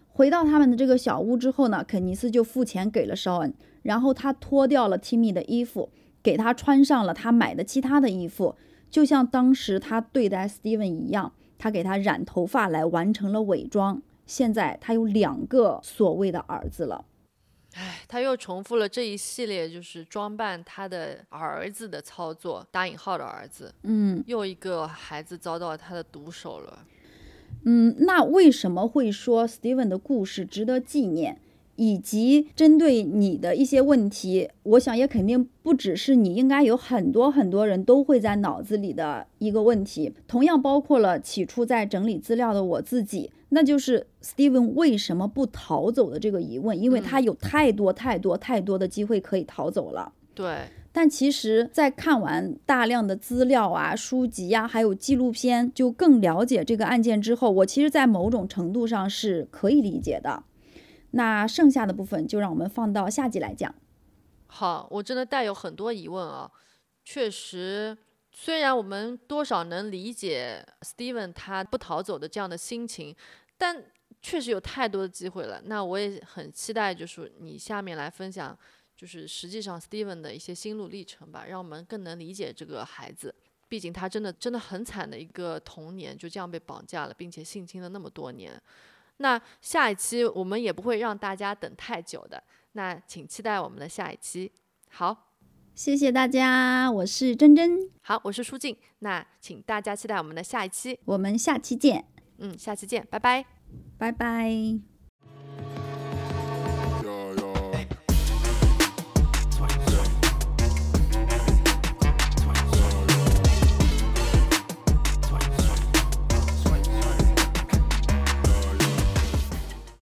回到他们的这个小屋之后呢，肯尼斯就付钱给了绍恩，然后他脱掉了 Timmy 的衣服，给他穿上了他买的其他的衣服，就像当时他对待 Steven 一样，他给他染头发来完成了伪装。现在他有两个所谓的儿子了。唉，他又重复了这一系列就是装扮他的儿子的操作，打引号的儿子。嗯又一个孩子遭到他的毒手了。嗯，那为什么会说 Steven 的故事值得纪念？以及针对你的一些问题，我想也肯定不只是你，应该有很多很多人都会在脑子里的一个问题，同样包括了起初在整理资料的我自己，那就是 Steven 为什么不逃走的这个疑问，因为他有太多太多太多的机会可以逃走了。对，但其实，在看完大量的资料啊、书籍呀、还有纪录片，就更了解这个案件之后，我其实，在某种程度上是可以理解的。那剩下的部分就让我们放到下集来讲。好，我真的带有很多疑问啊。确实，虽然我们多少能理解 Steven 他不逃走的这样的心情，但确实有太多的机会了。那我也很期待，就是你下面来分享，就是实际上 Steven 的一些心路历程吧，让我们更能理解这个孩子。毕竟他真的真的很惨的一个童年，就这样被绑架了，并且性侵了那么多年。那下一期我们也不会让大家等太久的，那请期待我们的下一期。好，谢谢大家，我是珍珍，好，我是舒静，那请大家期待我们的下一期。我们下期见，嗯，下期见，拜拜。拜拜。